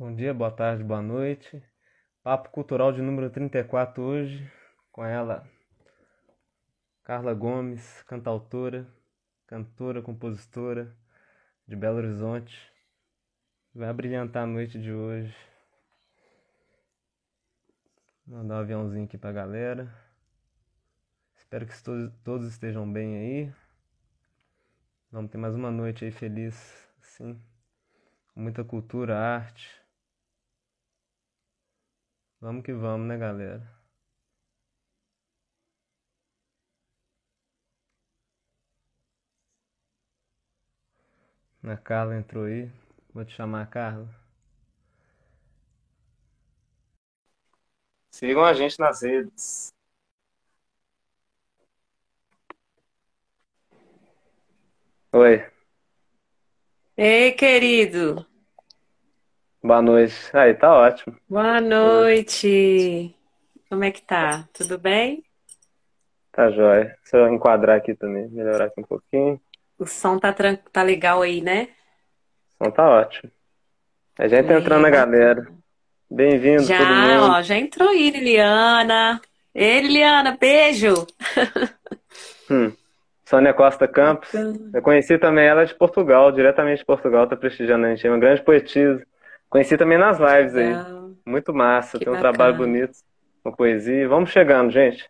Bom dia, boa tarde, boa noite. Papo Cultural de número 34 hoje, com ela, Carla Gomes, cantautora, cantora, compositora de Belo Horizonte. Vai brilhantar a noite de hoje. Mandar um aviãozinho aqui pra galera. Espero que todos, todos estejam bem aí. Vamos ter mais uma noite aí feliz, sim. Com muita cultura, arte. Vamos que vamos, né, galera? A Carla entrou aí. Vou te chamar, Carla. Sigam a gente nas redes. Oi, Ei, querido. Boa noite. Aí, tá ótimo. Boa noite. Como é que tá? Tudo bem? Tá jóia. Se eu enquadrar aqui também, melhorar aqui um pouquinho. O som tá, tran- tá legal aí, né? Então tá ótimo. A gente tá entrando na galera. Bem-vindo, todo Já, mundo. ó, já entrou aí, Liliana. Ei, Liliana, beijo. Hum. Sônia Costa Campos. Eu conheci também ela de Portugal, diretamente de Portugal, tá prestigiando a gente. É uma grande poetisa. Conheci também nas lives aí. Legal. Muito massa, Que tem um trabalho bacana. bonito com poesia. Vamos chegando, gente.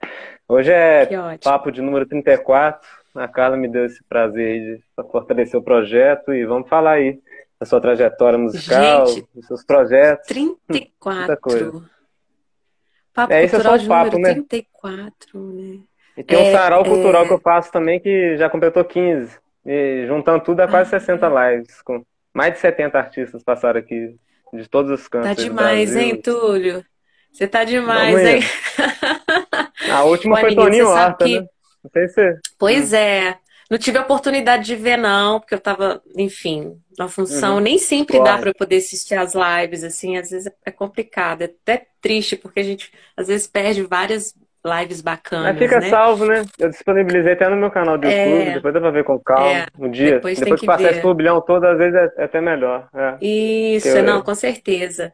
Hoje é papo de número 34. A Carla me deu esse prazer aí de fortalecer o projeto e vamos falar aí da sua trajetória musical, Gente, dos seus projetos. Muita coisa. 34. Papo É, é cultural o de papo, número né? 34, né? E tem um É, sarau cultural é. que eu faço também que já completou 15. E juntando tudo dá quase Ah. 60 lives. Com mais de 70 artistas passaram aqui, de todos os cantos Tá demais, hein, Túlio? Você tá demais, Vamos hein? A última foi menino, Toninho Horta, que né? Não sei se. Pois é. Não tive a oportunidade de ver, não, porque eu tava, enfim, na função. Uhum. Nem sempre dá Corre. para eu poder assistir as lives, assim, às vezes é complicado, é até triste, porque a gente às vezes perde várias lives Mas bacanas, fica né? salvo, né? Eu disponibilizei até no meu canal do É. YouTube, depois dá pra ver com calma, É, um dia. depois Depois que que passar esse turbilhão todo, às vezes é, é até melhor. É. Isso, Eu- não, com certeza.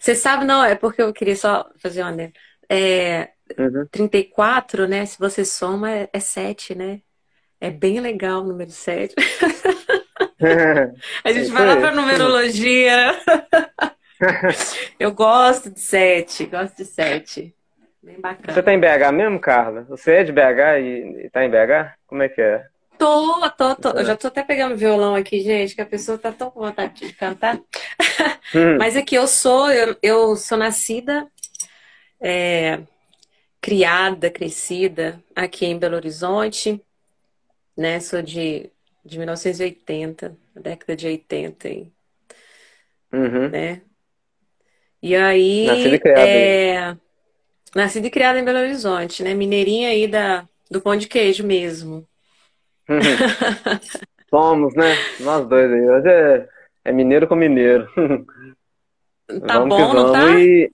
Você sabe, não, é porque eu queria só fazer uma, né? É, Uhum. 34, né? Se você soma, é, é 7, né? É bem legal o número 7. A gente vai lá pra numerologia. Eu gosto de 7, gosto de 7. Bem Você bacana. tá em BH mesmo, Carla? Você é de BH e, e tá em BH? Como é que é? Tô, tô, tô. Eu já tô até pegando violão aqui, gente, que a pessoa tá tão com vontade de cantar. Hum. Mas aqui eu sou, eu, eu sou nascida, é, criada, crescida aqui em Belo Horizonte, né? Sou de, de 1980, década de 80, aí, Uhum. né? E aí, Nascida e criada é, nascida e criada em Belo Horizonte, né? Mineirinha aí da, do pão de queijo mesmo. Somos, né? Nós dois aí. Hoje é, é mineiro com mineiro. Tá Vamos bom, não vamos. tá? E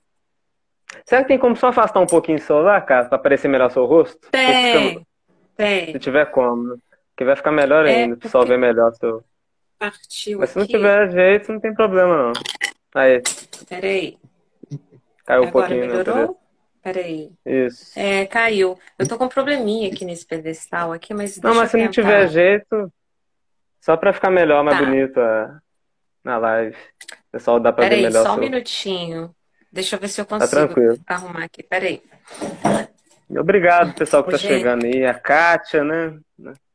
será que tem como só afastar um pouquinho o celular, cara, pra aparecer melhor seu rosto? Tem, Se tem. tiver como, né? Que vai ficar melhor É, ainda, o pessoal porque- ver melhor o seu. Partiu Mas se não aqui. tiver jeito, não tem problema não. Aí, Peraí. caiu um Agora pouquinho, né? Peraí. Isso. É, caiu. Eu tô com um probleminha aqui nesse pedestal aqui, mas Não, mas se não tiver jeito, só pra ficar melhor, mais Tá. bonito a- na live. O pessoal dá pra ver Peraí, melhor só um minutinho. Deixa eu ver se eu Tá consigo tranquilo. arrumar aqui. Peraí. Obrigado, pessoal, que tá chegando aí. A Kátia, né?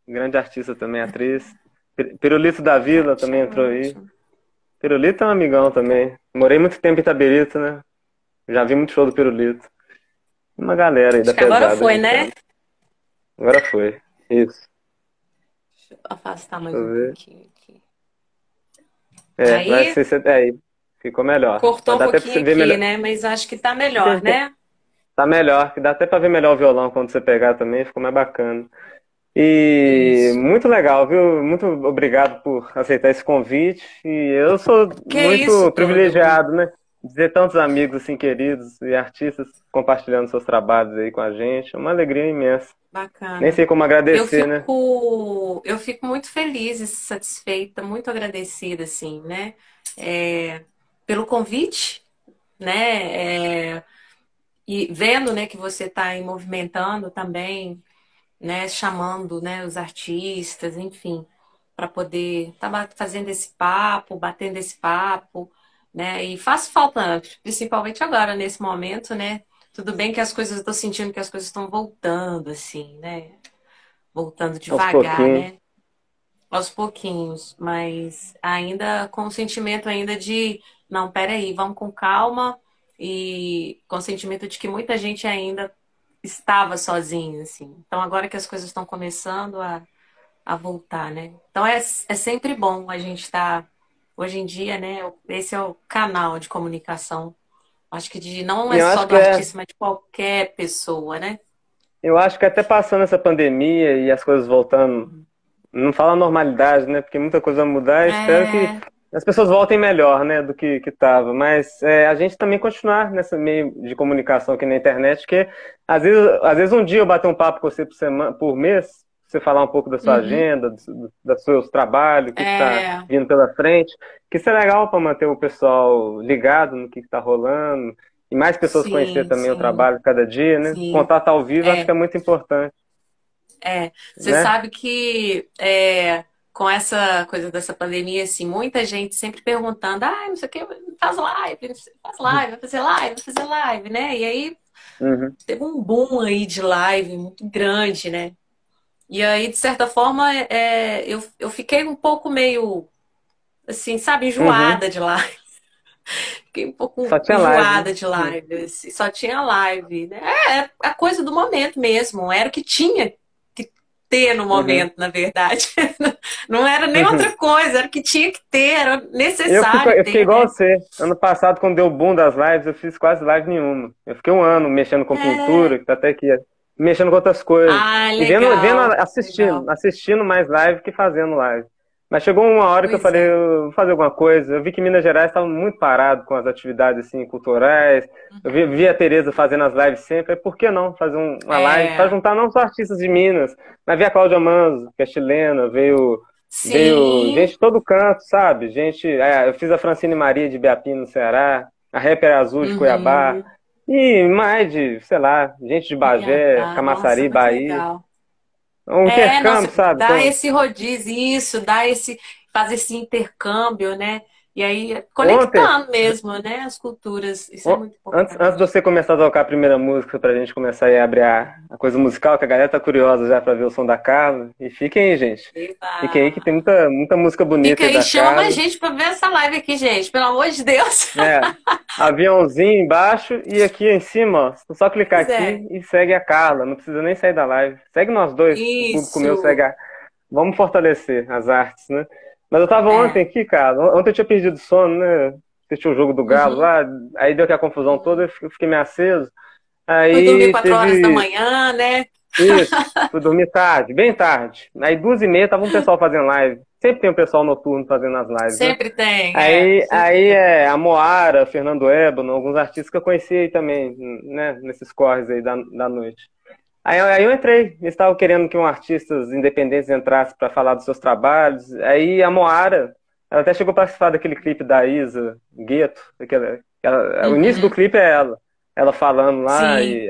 Grande artista também, atriz. Pir- Pirulito da Vila também entrou aí. Pirulito é um amigão também. Morei muito tempo em Itabirito, né? Já vi muito show do Pirulito. Uma galera aí da Acho que agora pesada, foi, aí, né? Agora foi. Isso. Deixa eu afastar mais Deixa um ver. pouquinho aqui. É, Aí? vai ser, ser- é, aí. Ficou melhor. Cortou um pouquinho você aqui, melhor. né? Mas acho que tá melhor, né? Tá melhor, que dá até pra ver melhor o violão quando você pegar também, ficou mais bacana. E Isso. muito legal, viu? Muito obrigado por aceitar esse convite. E eu sou Que muito isso, privilegiado, né? De ter tantos amigos assim queridos e artistas compartilhando seus trabalhos aí com a gente. É uma alegria imensa. Bacana. Nem sei como Eu agradecer, né? fico, eu fico muito feliz e satisfeita, muito agradecida, assim, né? É, pelo convite, né? É, e vendo, né, que você está movimentando também, né, chamando, né, os artistas, enfim, para poder estar tá fazendo esse papo, batendo esse papo, né? E faz falta, principalmente agora nesse momento, né? Tudo bem que as coisas, eu tô sentindo que as coisas estão voltando, assim, né? Voltando devagar, né? Aos pouquinhos, mas ainda com o sentimento ainda de, não, peraí, vamos com calma e com o sentimento de que muita gente ainda estava sozinha, assim. Então agora que as coisas estão começando a, a voltar, né? Então é, é sempre bom a gente estar, tá, hoje em dia, né? Esse é o canal de comunicação Acho que de, não é só do é artista, é... mas de qualquer pessoa, né? Eu acho que até passando essa pandemia e as coisas voltando, não fala normalidade, né? Porque muita coisa vai mudar. É... Espero que as pessoas voltem melhor, né, do que que tava. Mas é, a gente também continuar nesse meio de comunicação aqui na internet, que às vezes, às vezes um dia eu bater um papo com você por semana, por mês, você falar um pouco da sua uhum. agenda, dos, dos seus trabalhos, o que está é. vindo pela frente, que isso é legal para manter o pessoal ligado no que está rolando, e mais pessoas sim, conhecer também sim. o trabalho cada dia, né? Sim. Contato ao vivo é. acho que é muito importante. É, você né? sabe que é, com essa coisa dessa pandemia, assim, muita gente sempre perguntando, ah, não sei o que, faz live, faz live, vai fazer live, vai fazer live, né? E aí uhum. teve um boom aí de live muito grande, né? E aí, de certa forma, é, eu, eu fiquei um pouco meio, assim, sabe, enjoada uhum. de live. Fiquei um pouco enjoada de live. Assim, só tinha live. Né? É, é a coisa do momento mesmo. Era o que tinha que ter no uhum. momento, uhum. na verdade. Não era nem uhum. outra coisa, era o que tinha que ter, era necessário. Eu, eu fiquei igual né? você. Ano passado, quando deu o boom das lives, eu fiz quase live nenhuma. Eu fiquei um ano mexendo com é... pintura, que até que mexendo com outras coisas. Ah, legal, e vendo, vendo assistindo, legal. assistindo mais live que fazendo live. Mas chegou uma hora pois que eu falei, é. eu vou fazer alguma coisa. Eu vi que Minas Gerais estava muito parado com as atividades assim, culturais. Uhum. Eu vi, vi, a Tereza fazendo as lives sempre. Por que não fazer uma é. live para juntar não só artistas de Minas, mas vi a Cláudia Manzo, que é chilena, veio, veio gente de todo canto, sabe? Gente, é, eu fiz a Francine Maria de Beapim no Ceará, a Rapper Azul de uhum. Cuiabá. E mais de, sei lá, gente de Bagé, ah, Camaçari, nossa, Bahia. Legal. Um é, intercâmbio, nossa, sabe? Dá então... esse rodízio, isso, dá esse, fazer esse intercâmbio, né? E aí, conectando Ontem, mesmo, né? As culturas. Isso é muito importante. Antes, antes de você começar a tocar a primeira música, pra gente começar a abrir a, a, coisa musical, que a galera tá curiosa já pra ver o som da Carla. E fiquem aí, gente. Eita. Fiquem aí que tem muita, muita música bonita. Fica aí, da chama Carla. a gente pra ver essa live aqui, gente. Pelo amor de Deus. É. Aviãozinho embaixo e aqui em cima, ó. Só clicar pois aqui é. e segue a Carla. Não precisa nem sair da live. Segue nós dois. Isso. O público meu segue a... Vamos fortalecer as artes, né? Mas eu tava é. ontem aqui, cara. Ontem eu tinha perdido sono, né? Assisti o jogo do Galo uhum. lá. Aí deu aquela confusão toda, eu fiquei meio aceso. Aí Fui dormir 4 teve... horas da manhã, né? Isso, fui dormir tarde, bem tarde. Aí duas e meia tava um pessoal fazendo live. Sempre tem um pessoal noturno fazendo as lives. Né? Sempre né? tem. Aí, é, aí tem. é a Moara, Fernando Ébano, alguns artistas que eu conheci aí também, né? Nesses corres aí da, da noite. Aí, aí eu entrei, eles estavam querendo que um artistas independentes entrasse para falar dos seus trabalhos. Aí a Moara, ela até chegou a participar daquele clipe da Isa, Gueto. Aquela, ela, uhum. O início do clipe é ela, ela falando lá. E,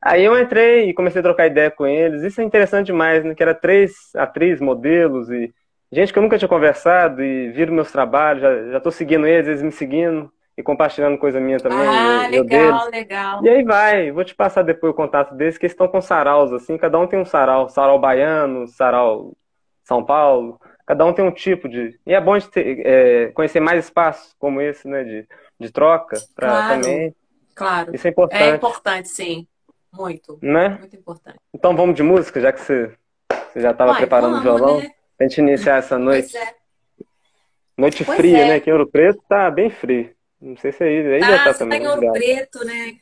aí eu entrei e comecei a trocar ideia com eles. Isso é interessante demais, né? Que era três atrizes, modelos e gente que eu nunca tinha conversado e viram meus trabalhos, já, já tô seguindo eles, eles me seguindo e compartilhando coisa minha também. Ah, eu, legal, eu legal. E aí vai, vou te passar depois o contato deles, que eles estão com saraus, assim, cada um tem um sarau, sarau baiano, sarau São Paulo, cada um tem um tipo de. E é bom de ter, é, conhecer mais espaços como esse, né, de, de troca, para claro, também. Claro. Isso é importante. É importante, sim. Muito. Né? Muito importante. Então vamos de música, já que você, você já estava preparando vamos, o violão. Né? Pra gente iniciar essa noite. É. Noite pois fria, é. né? Que em Ouro Preto tá bem frio. Não sei se aí, aí ah, já tá você também. Tá em Ouro Preto, né?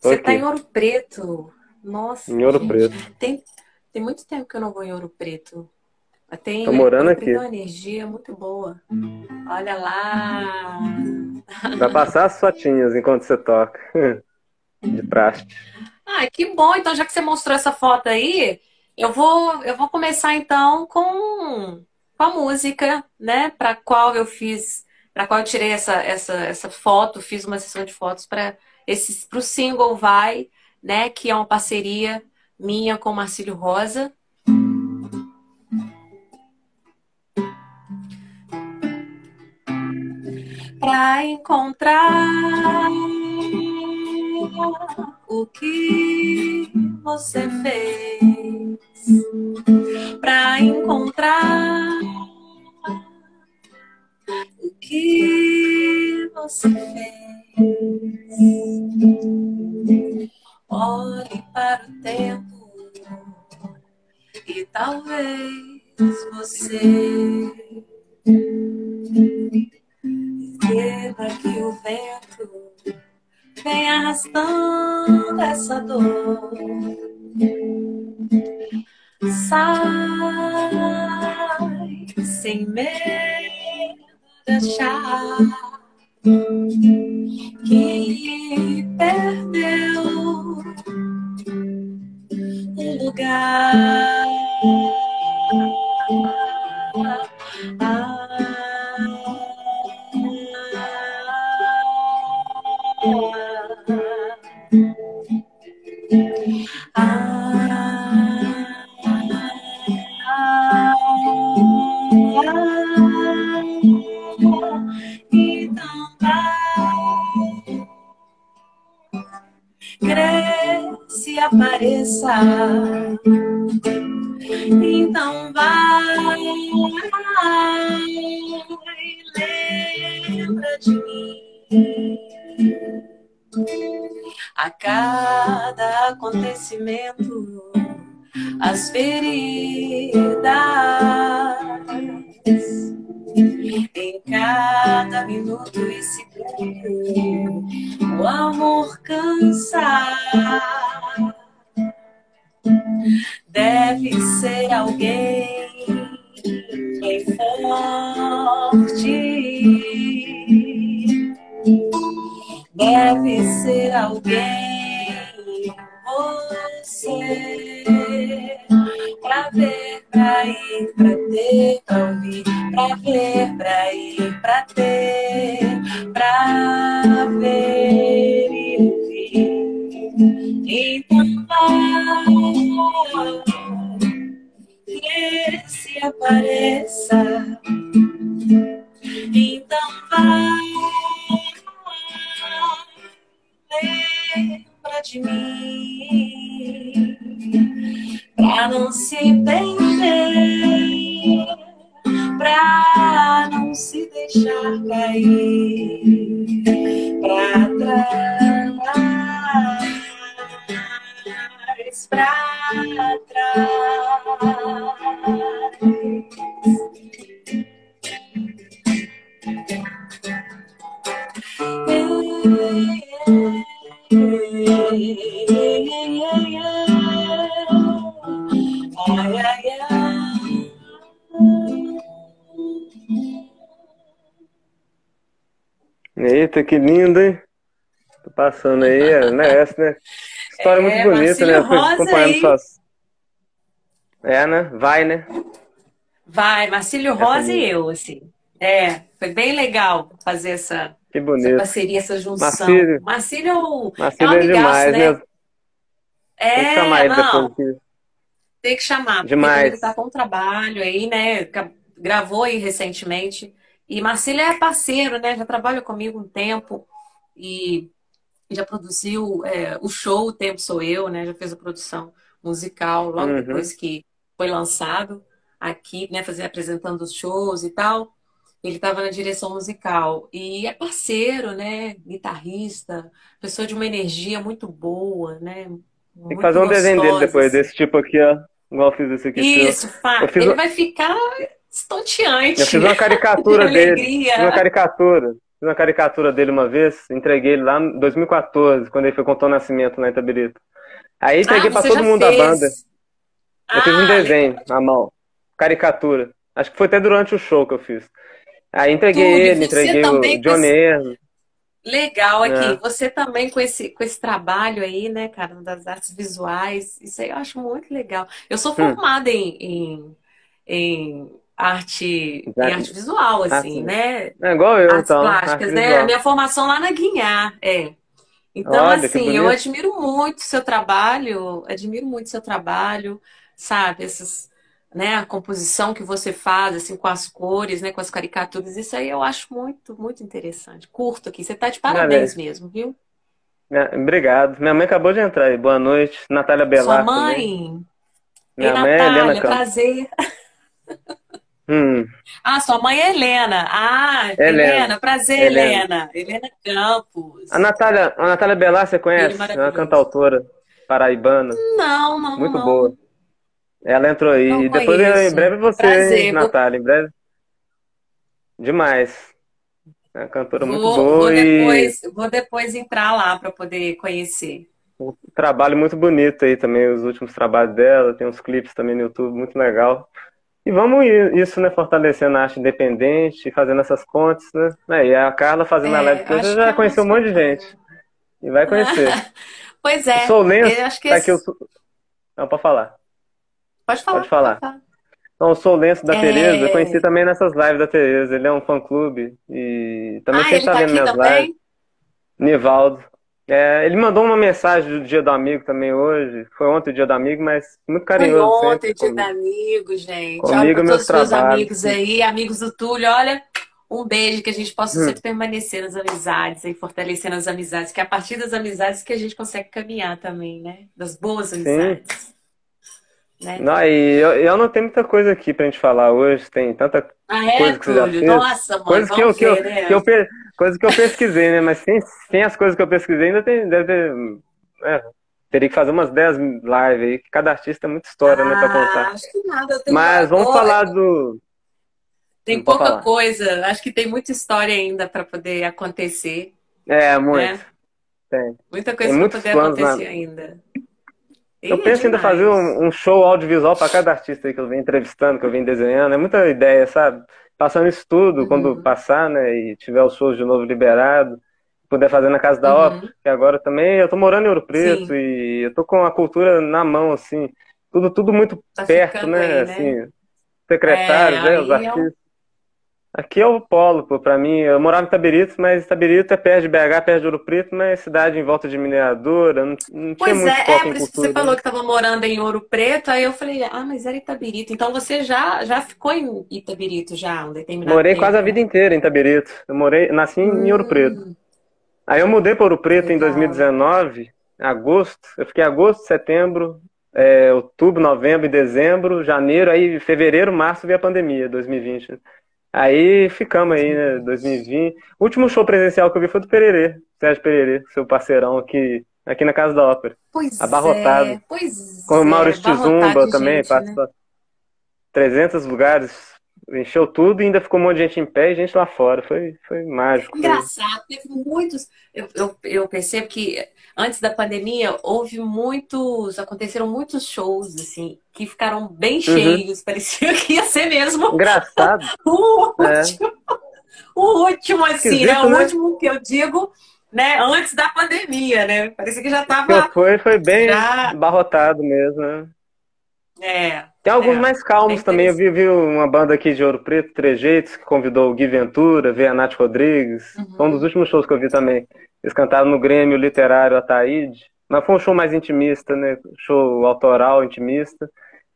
Tô você aqui. tá em Ouro Preto. Nossa. Em Ouro gente, Preto. Tem, tem muito tempo que eu não vou em Ouro Preto. Tem, Tô morando aqui. Tem uma energia muito boa. Olha lá. Vai passar as fotinhas enquanto você toca. De praste. Ah, que bom. Então, já que você mostrou essa foto aí, eu vou, eu vou começar então com, com a música, né? Para qual eu fiz para qual eu tirei essa, essa, essa foto, fiz uma sessão de fotos para o single Vai, né, que é uma parceria minha com Marcílio Rosa. Para encontrar o que você fez, para encontrar o que você fez. Olhe para o tempo e talvez você perceba que o vento vem arrastando essa dor. Sai sem medo achar que perdeu um lugar. cresce, acontecimento, as feridas em cada minuto e segundo, o amor cansa. Deve ser alguém bem forte. Deve ser alguém, você, pra ver, pra ir, pra ter, pra ouvir. Pra ver, pra ir, pra ter, pra ver e ouvir. Então vai, que se apareça. Então vai, lembra de mim, pra não se perder pra não se deixar cair pra trás, pra trás. Ai. Eita, que lindo, hein? Tô passando aí, né? Essa, né? História É, muito bonita, né? Rosa acompanhando suas. É, né? Vai, né? Vai, Marcílio Rosa e eu, assim. É, foi bem legal fazer essa, essa parceria, essa junção. Marcílio. Marcílio é um Marcelo é um é demais, amigaço, né? né? Tem que chamar É, ele não, depois. tem que chamar, porque Demais. ele tá com um trabalho aí, né? Gravou aí recentemente. E Marcílio é parceiro, né? Já trabalha comigo um tempo e já produziu é, o show O Tempo Sou Eu, né? Já fez a produção musical logo Uhum. depois que foi lançado aqui, né? Fazer, apresentando os shows e tal. Ele estava na direção musical e é parceiro, né? Guitarrista, pessoa de uma energia muito boa, né? Tem que Muito fazer um desenho dele gostosa, depois, assim. desse tipo aqui, ó. Igual eu fiz esse aqui. Isso, fiz Ele vai ficar estonteante. Eu fiz uma caricatura De dele. alegria. Fiz uma caricatura. Fiz uma caricatura dele uma vez, entreguei ele lá em 2014, quando ele foi contar o nascimento em Itabirito. Aí entreguei Ah, pra todo mundo da fez. banda. Eu fiz um Ah, desenho à mão. Caricatura. Acho que foi até durante o show que eu fiz. Aí entreguei Tudo, ele, entreguei o esse- Erno. Legal aqui. É. Você também com esse, com esse trabalho aí, né, cara, das artes visuais. Isso aí eu acho muito legal. Eu sou Hum. formada em, em, em arte, em arte visual, assim, né? É igual eu, Artes então. plásticas, arte né? visual. A minha formação lá na Guinhar, é. Então, Olha, assim, eu admiro muito o seu trabalho, admiro muito o seu trabalho, sabe? Essas, né, a composição que você faz, assim, com as cores, né, com as caricaturas, isso aí eu acho muito, muito interessante. Curto aqui, você tá de parabéns mesmo, viu? Minha- Obrigado. Minha mãe acabou de entrar aí. Boa noite. Natália Sua Belar também. mãe? Ei, Minha mãe é Helena Natália, Campos. prazer. Hum, Ah, sua mãe é Helena. Ah, Helena. Helena, prazer, Helena. Helena. Helena Campos. a Natália, a Natália Belar, você conhece? É uma cantautora paraibana. Não, não, Muito não. boa. Ela entrou aí. Não E depois, conheço. em breve, você, Prazer, hein, vou- Natália. Em breve. Demais. É uma cantora muito Vou, boa vou e depois, vou depois entrar lá para poder conhecer. um trabalho muito bonito aí também, os últimos trabalhos dela. Tem uns clipes também no YouTube, muito legal. E vamos isso, né? Fortalecendo a arte independente, fazendo essas pontes, né? É, e a Carla fazendo a É, live, acho você que já é conheceu um monte de gente. E vai conhecer. Pois é, Sou Lenço, eu acho que tá esse- aqui, eu sou... Não, pode falar. Pode falar. pode falar. Então, o Sou Lenço da É. Tereza, eu conheci também nessas lives da Tereza. Ele é um fã-clube e também Ah, sempre ele tá vendo minhas também? lives. Nivaldo. É, ele mandou uma mensagem do Dia do Amigo também hoje. Foi ontem o Dia do Amigo, mas muito Foi carinhoso ontem, sempre dia comigo. do amigo, gente. Comigo Olha meus todos os amigos aí, amigos do Túlio, olha, um beijo que a gente possa Hum. sempre permanecer nas amizades e fortalecendo as amizades, que é a partir das amizades que a gente consegue caminhar também, né? Das boas amizades. Né? Não, e eu, eu não tenho muita coisa aqui pra gente falar hoje. Tem tanta Ah, é, coisa que você já fez. Nossa, mãe, coisa que eu, vamos que eu, ver, né? que eu, coisa que eu pesquisei, né? Mas sem, sem as coisas que eu pesquisei, ainda tem, deve ter. é, teria que fazer umas 10 lives aí, que cada artista é muita história, né, pra Ah, contar. acho que nada. eu tenho Mas vamos pouca- falar do. Tem Pode pouca coisa. Acho que tem muita história ainda para poder acontecer. É, muito. É. Tem. Muita coisa para poder planos na- acontecer ainda. Eu penso em ainda demais. fazer um, um show audiovisual para cada artista aí que eu venho entrevistando, que eu venho desenhando. É muita ideia, sabe? Passando isso tudo, Uhum. quando passar, né? E tiver os shows de novo liberado, puder fazer na Casa da Uhum. Ópera, que agora também eu tô morando em Ouro Preto Sim. e eu tô com a cultura na mão, assim. Tudo, tudo muito Tá perto, né? aí, né? Assim, secretários, É, né? Os aí é artistas. Aqui é o polo, pô, pra mim. Eu morava em Itabirito, mas Itabirito é perto de BH, perto de Ouro Preto, mas é cidade em volta de mineradora, não, não tinha Pois muito é, é foco por em isso que você falou que estava morando em Ouro Preto, aí eu falei, ah, mas era Itabirito. Então você já, já ficou em Itabirito já um determinado Morei tempo? quase a vida inteira em Itabirito. Eu morei, nasci em Ouro Preto. Hum, Aí eu mudei para Ouro Preto em Legal. 2019, agosto. Eu fiquei agosto, setembro, é, outubro, novembro e dezembro, janeiro, aí fevereiro, março veio a pandemia, 2020. Aí ficamos aí, né, 2020. O último show presencial que eu vi foi do Pererê, Sérgio Pererê, seu parceirão aqui, aqui na Casa da Ópera. Pois Abarrotado. é, pois Com o é, Maurício abarrotado Tizumba também, gente, né? participou. 300 lugares, encheu tudo e ainda ficou um monte de gente em pé e gente lá fora. Foi, foi mágico. Foi... Engraçado, teve muitos. Eu, eu, eu percebo que antes da pandemia houve muitos, aconteceram muitos shows assim que ficaram bem cheios, parecia que ia ser mesmo Engraçado. o É. último, o último assim, Esquisito, né? O né? último que eu digo, né? Antes da pandemia, né? Parecia que já que eu tava, fui foi bem Já- abarrotado mesmo, né? é, Tem alguns É, mais calmos é também. Eu vi, vi uma banda aqui de Ouro Preto, Trejeitos, que convidou o Gui Ventura, veio a Nath Rodrigues. Uhum. Foi um dos últimos shows que eu vi também. Eles cantaram no Grêmio Literário Ataíde. Mas foi um show mais intimista, né? Show autoral, intimista.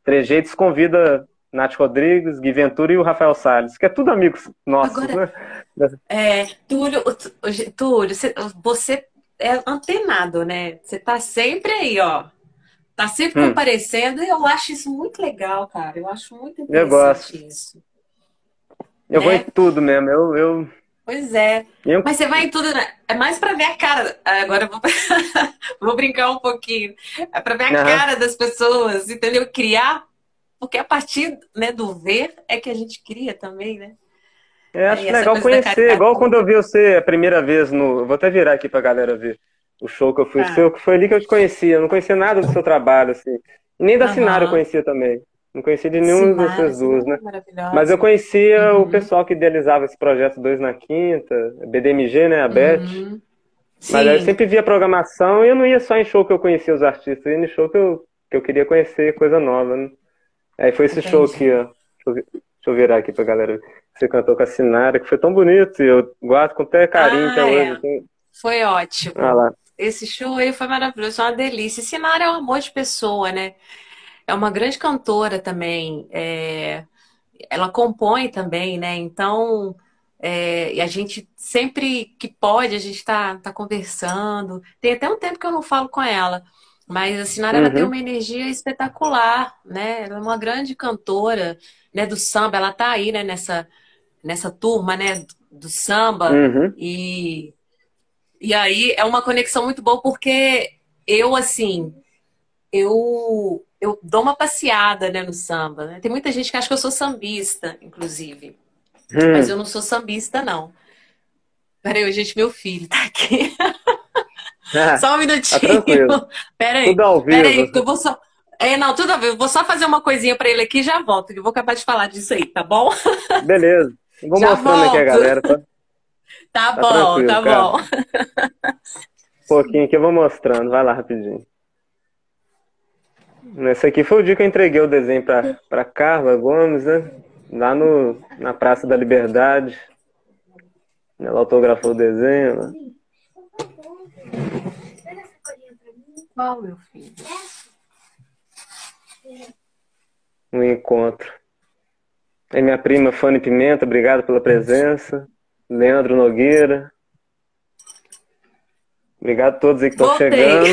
Trejeitos convida Nath Rodrigues, Gui Ventura e o Rafael Salles, que é tudo amigos nossos, Agora- né? É, Túlio, Tú- Túlio, você, você é antenado, né? Você tá sempre aí, ó. Tá sempre Hum. comparecendo e eu acho isso muito legal, cara. Eu acho muito Eu interessante isso. Eu vou né? em tudo mesmo. Eu, eu, Pois é. eu Mas você vai em tudo, né? É mais pra ver a cara. Agora eu vou, vou brincar um pouquinho. É pra ver a Aham. cara das pessoas, entendeu? Criar. Porque a partir né, do ver é que a gente cria também, né? Eu acho legal conhecer, igual quando eu vi você a primeira vez no. Vou até virar aqui pra galera ver o show que eu fui. Tá. Seu, que foi ali que eu te conhecia. Eu não conhecia nada do seu trabalho, assim. Nem da Aham. Sinara eu conhecia também. Não conhecia de nenhum Simara, dessas duas, né? Simara, maravilhosa. Mas eu conhecia Uhum. o pessoal que idealizava esse projeto Dois na Quinta, BDMG, né? A Beth. Uhum. Mas aí eu sempre via programação e eu não ia só em show que eu conhecia os artistas, eu ia em show que eu, que eu queria conhecer coisa nova, né? Aí foi esse show Entendi. aqui, ó. Deixa eu ver. Deixa eu virar aqui pra galera. Você cantou com a Sinara, que foi tão bonito, e eu guardo com até carinho Ah, até é. hoje. assim. Foi ótimo. Ah lá. Esse show aí foi maravilhoso, uma delícia. Sinara é um amor de pessoa, né? É uma grande cantora também. é, Ela compõe também, né? Então, é, e a gente sempre que pode, a gente tá, tá conversando. Tem até um tempo que eu não falo com ela, mas a Sinara ela Uhum. tem uma energia espetacular, né? Ela é uma grande cantora, né? Do samba. Ela tá aí, né? Nessa, nessa turma, né? Do samba. Uhum. E, e aí é uma conexão muito boa porque eu, assim, eu, eu dou uma passeada, né, no samba, né? Tem muita gente que acha que eu sou sambista, inclusive. Hum. Mas eu não sou sambista, não. Peraí, gente, meu filho tá aqui. Ah, Só um tá minutinho. tranquilo. Peraí, Tudo ao peraí, vivo. que eu vou só. É, não, tudo a ver. Eu vou só fazer uma coisinha pra ele aqui e já volto. que Eu vou acabar de falar disso aí, tá bom? Beleza. Vou Já mostrando aqui a volto. galera, tá? Tá, Tá bom, tá cara. bom. Um pouquinho que eu vou mostrando. Vai lá rapidinho. Esse aqui foi o dia que eu entreguei o desenho pra, pra Carla Gomes, né? Lá no, na Praça da Liberdade. Ela autografou o desenho. Né? Qual, meu filho? Um encontro. Aí minha prima Fanny Pimenta, obrigado pela presença. Leandro Nogueira. Obrigado a todos aí que estão chegando.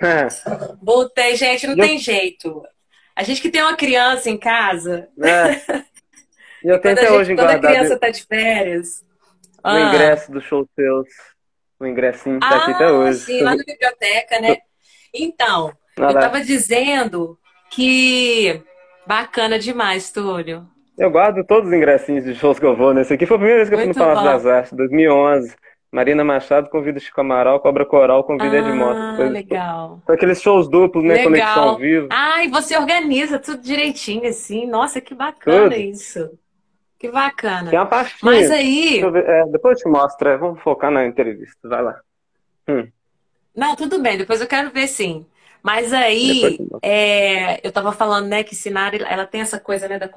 Voltei, gente, não eu- tem jeito. A gente que tem uma criança em casa, É. E eu tenho até hoje gente, quando a guardado criança tá de férias. o Ah. ingresso do show seus. O ingressinho tá aqui Ah, até hoje. sim, lá na biblioteca, né? Então, Olha eu lá. tava dizendo que bacana demais, Túlio. Eu guardo todos os ingressinhos de shows que eu vou. Nesse aqui foi a primeira vez que eu fui no Palácio bom. das Artes, 2011. Marina Machado convida Chico Amaral, Cobra Coral convida. Ah, Foi, legal. foi aqueles shows duplos, né? Legal. Conexão ao vivo. Ah, e você organiza tudo direitinho, assim. Nossa, que bacana Tudo. isso. Que bacana. Tem uma pastinha. Mas aí, eu. É, depois eu te mostro. é, vamos focar na entrevista. Vai lá. Não, tudo bem, depois eu quero ver sim. Mas aí, eu é, eu tava falando, né, que Sinara, ela tem essa coisa, né, da,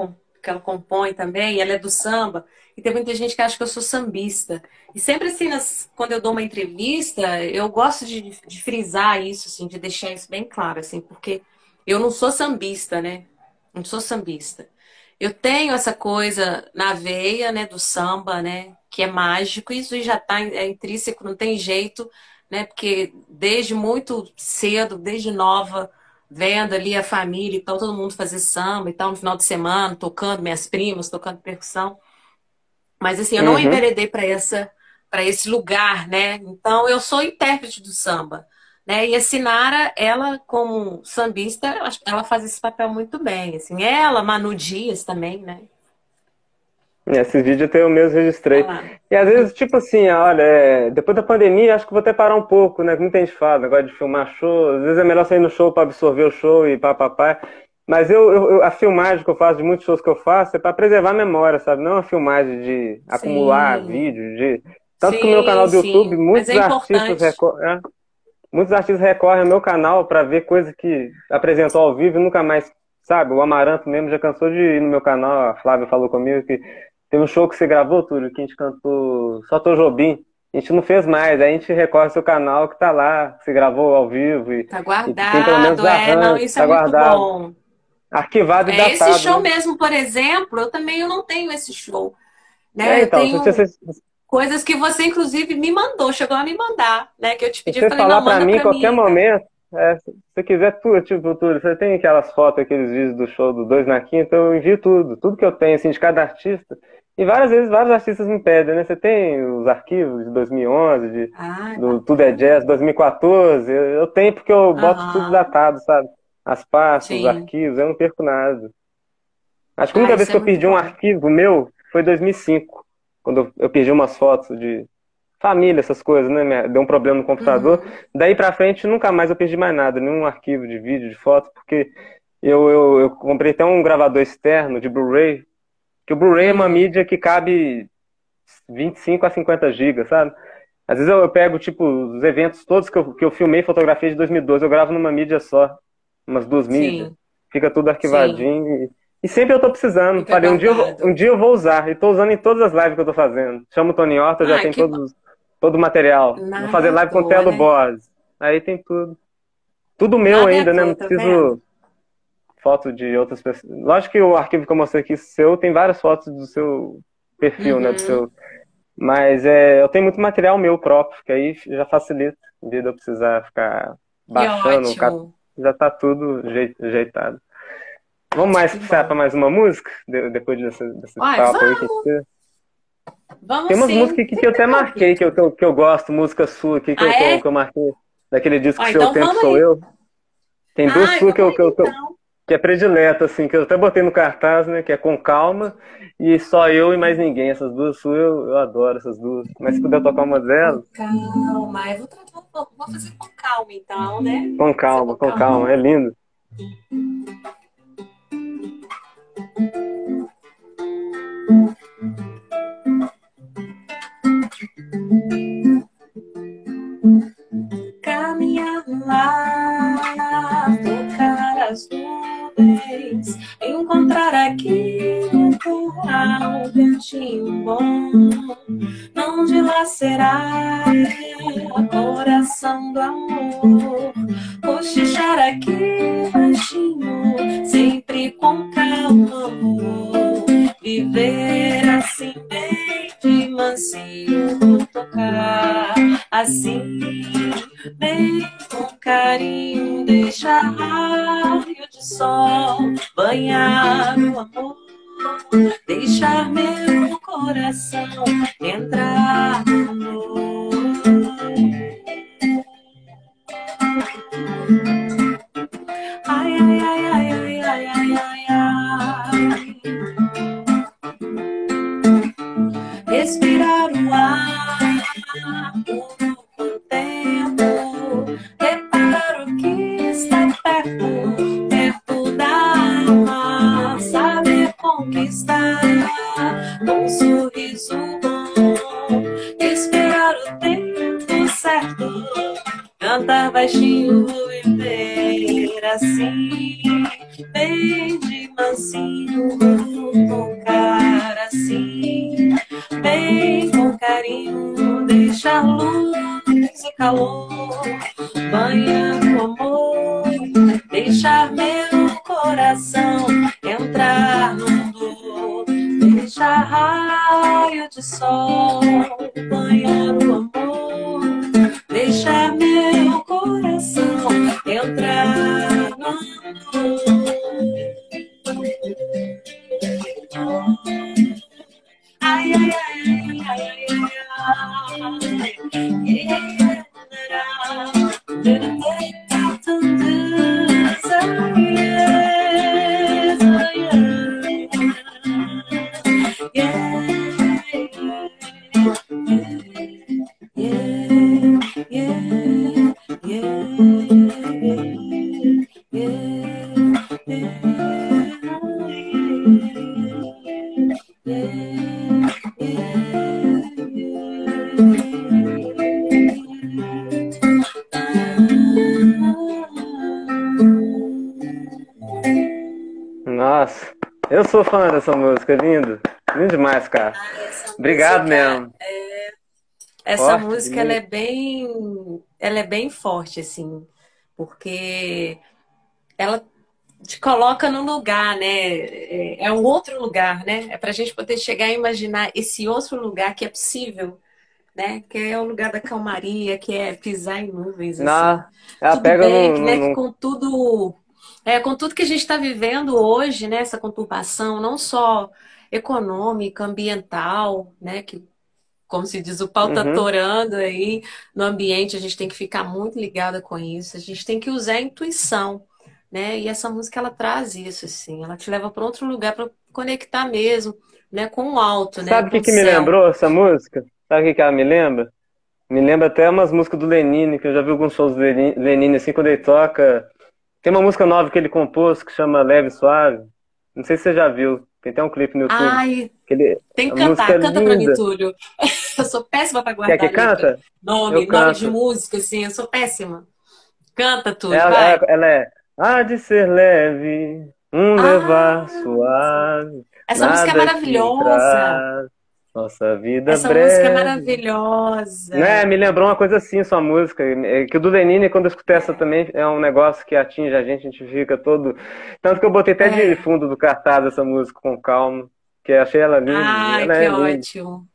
que ela compõe também, ela é do samba, e tem muita gente que acha que eu sou sambista. E sempre assim, nas- quando eu dou uma entrevista, eu gosto de, de frisar isso, assim, de deixar isso bem claro, assim, porque eu não sou sambista, né? Não sou sambista. Eu tenho essa coisa na veia, né, do samba, né, que é mágico, isso já tá é intrínseco, não tem jeito, né, porque desde muito cedo, desde nova, vendo ali a família e tal, todo mundo fazer samba e tal, no final de semana, tocando minhas primas, tocando percussão. Mas assim, eu não Uhum. enveredei para essa para esse lugar, né? Então eu sou intérprete do samba, né? E a Sinara, ela como sambista, ela, ela faz esse papel muito bem, assim. Ela, Manu Dias também, né? Esse vídeo eu mesmo registrei. E às vezes, tipo assim, olha, é, depois da pandemia, acho que vou até parar um pouco, né? Muita gente fala, negócio de filmar show. Às vezes é melhor sair no show para absorver o show e papapá. Mas eu, eu- a filmagem que eu faço, de muitos shows que eu faço, é para preservar a memória, sabe? Não é uma filmagem de acumular Sim. vídeo, de. Tanto que o Sim, meu canal do sim. YouTube, muitos Mas é artistas importante. recor- é, muitos artistas recorrem ao meu canal para ver coisa que apresentou ao vivo e nunca mais, sabe? O Amaranto mesmo já cansou de ir no meu canal, a Flávia falou comigo que tem um show que você gravou, Túlio, que a gente cantou Só Tô Jobim. A gente não fez mais, aí a gente recorre ao seu canal que tá lá, que você gravou ao vivo e Tá E tem pelo menos guardado, é, não, isso tá é muito guardado. bom. arquivado e É, datado. esse show né? mesmo, por exemplo, eu também eu não tenho esse show. Né? É, então, eu tenho você, coisas que você, inclusive, me mandou, chegou a me mandar, né? Que eu te pedi, você eu falei, falar não, pra mim em pra qualquer mim. momento, é, se você quiser tudo, tipo, Túlio, você tem aquelas fotos, aqueles vídeos do show do Dois na Quinta, eu envio tudo, tudo que eu tenho, assim, de cada artista. E várias vezes, vários artistas me pedem, né? Você tem os arquivos de 2011, de, Ah, do Tudo é Jazz 2014, eu, eu tenho porque eu boto Aham. tudo datado, sabe? As pastas, os arquivos, eu não perco nada. Acho que a Ah, única isso vez é que eu muito perdi um bom. arquivo meu foi em 2005, quando eu, eu perdi umas fotos de família, essas coisas, né? Deu um problema no computador. Uhum. Daí pra frente, nunca mais eu perdi mais nada, nenhum arquivo de vídeo, de foto, porque eu, eu, eu comprei até um gravador externo de Blu-ray, que o Blu-ray é uma mídia que cabe 25 a 50 gigas, sabe? Às vezes eu, eu pego, tipo, os eventos todos que eu, que eu filmei fotografia de 2012, eu gravo numa mídia só, umas duas mídias. Sim, Fica tudo arquivadinho e, E sempre eu tô precisando. Fica Falei, um dia, eu, um dia eu vou usar. E tô usando em todas as lives que eu tô fazendo. Chamo o Tony Horta, já Ai, tem todos, todo o material. Nada vou fazer live com o Telo né? Borges. Aí tem tudo. Tudo meu Nada ainda, né? Não preciso foto de outras pessoas. Lógico que o arquivo que eu mostrei aqui seu tem várias fotos do seu perfil, né? Do Uhum. seu... Mas é, eu tenho muito material meu próprio, que aí já facilita, em vez de eu precisar ficar Que baixando, ca- ótimo. já tá tudo ajeitado. Vamos mais Que para mais uma música? De- depois desse, desse papo aí que fez? Vamos Tem umas sim. músicas aqui que eu até marquei, que eu, que eu, que eu gosto, música sua aqui, que, eu, Ah, que, eu, é? que eu marquei. Daquele disco Ah, Seu então Tempo vamos Sou aí. Eu. Tem duas Ai, suas que, eu, vamos que, que, eu- então. Que é predileta, assim, que eu até botei no cartaz, né? Que é Com Calma e Só Eu e Mais Ninguém. Essas duas suas eu, eu adoro, essas duas. Mas se puder tocar uma delas, Com calma. Eu vou, vou- vou fazer com calma, então, né? com calma, com Com calma, é lindo. Caminhar no encontrar aqui curral um ventinho bom, não dilacerar coração do amor, cochichar aqui baixinho, sempre com calma, viver assim bem de mansinho, tocar. Assim, bem com carinho, deixar raio de sol banhar o amor, deixar meu coração entrar no amor. Ai, ai, ai, ai, ai, ai, ai, ai, Respirar o ar um tempo, reparar o que está perto, perto da alma, saber conquistar com um sorriso bom, esperar o tempo certo, cantar baixinho e viver assim, bem de mansinho, tocar assim. Bem com carinho, deixar luz e calor, banhando amor, deixar meu coração entrar no mundo, deixar raio de sol, banhar o amor, deixar meu coração entrar no mundo. Ai, ai, Yeah. Música, lindo. Lindo demais, cara. Essa Obrigado música, mesmo. Essa Forte, música ela é bem, ela é bem forte assim, porque ela te coloca no lugar, né? É é um outro lugar, né? É para a gente poder chegar a imaginar esse outro lugar que é possível, né? Que é o lugar da calmaria, que é pisar em nuvens, assim. Na, ela Tudo pega bem, no, né, no- que com tudo, é, com tudo que a gente está vivendo hoje, né, essa conturbação, não só econômica, ambiental, né, que, como se diz, o pau tá Uhum. torando aí no ambiente, a gente tem que ficar muito ligada com isso, a gente tem que usar a intuição, né, e essa música ela traz isso, assim, ela te leva para outro lugar para conectar mesmo, né, com o alto, né, Sabe o que, que me lembrou essa música? Sabe o que, que ela me lembra? Me lembra até umas músicas do Lenine, que eu já vi alguns shows do Lenine, assim, quando ele toca. Tem uma música nova que ele compôs que chama Leve e Suave. Não sei se você já viu. Tem até um clipe no YouTube. Ai, que ele... tem que cantar, é canta pra mim, linda. Túlio. Eu sou péssima Quer guardar que letra. canta? Nome, nome de música, assim, eu sou péssima. Canta, Túlio, Ela, vai. ela, ela é. Há de ser leve, Um ah, levar suave. Essa música é maravilhosa. Nossa vida Essa breve. música é maravilhosa. Né? Me lembrou uma coisa assim, sua música. É que o do Lenine, quando eu escutei essa também, é um negócio que atinge a gente, a gente fica todo. Tanto que eu botei até é. de fundo do cartaz essa música com calma, que achei ela linda. Ela que é ótimo.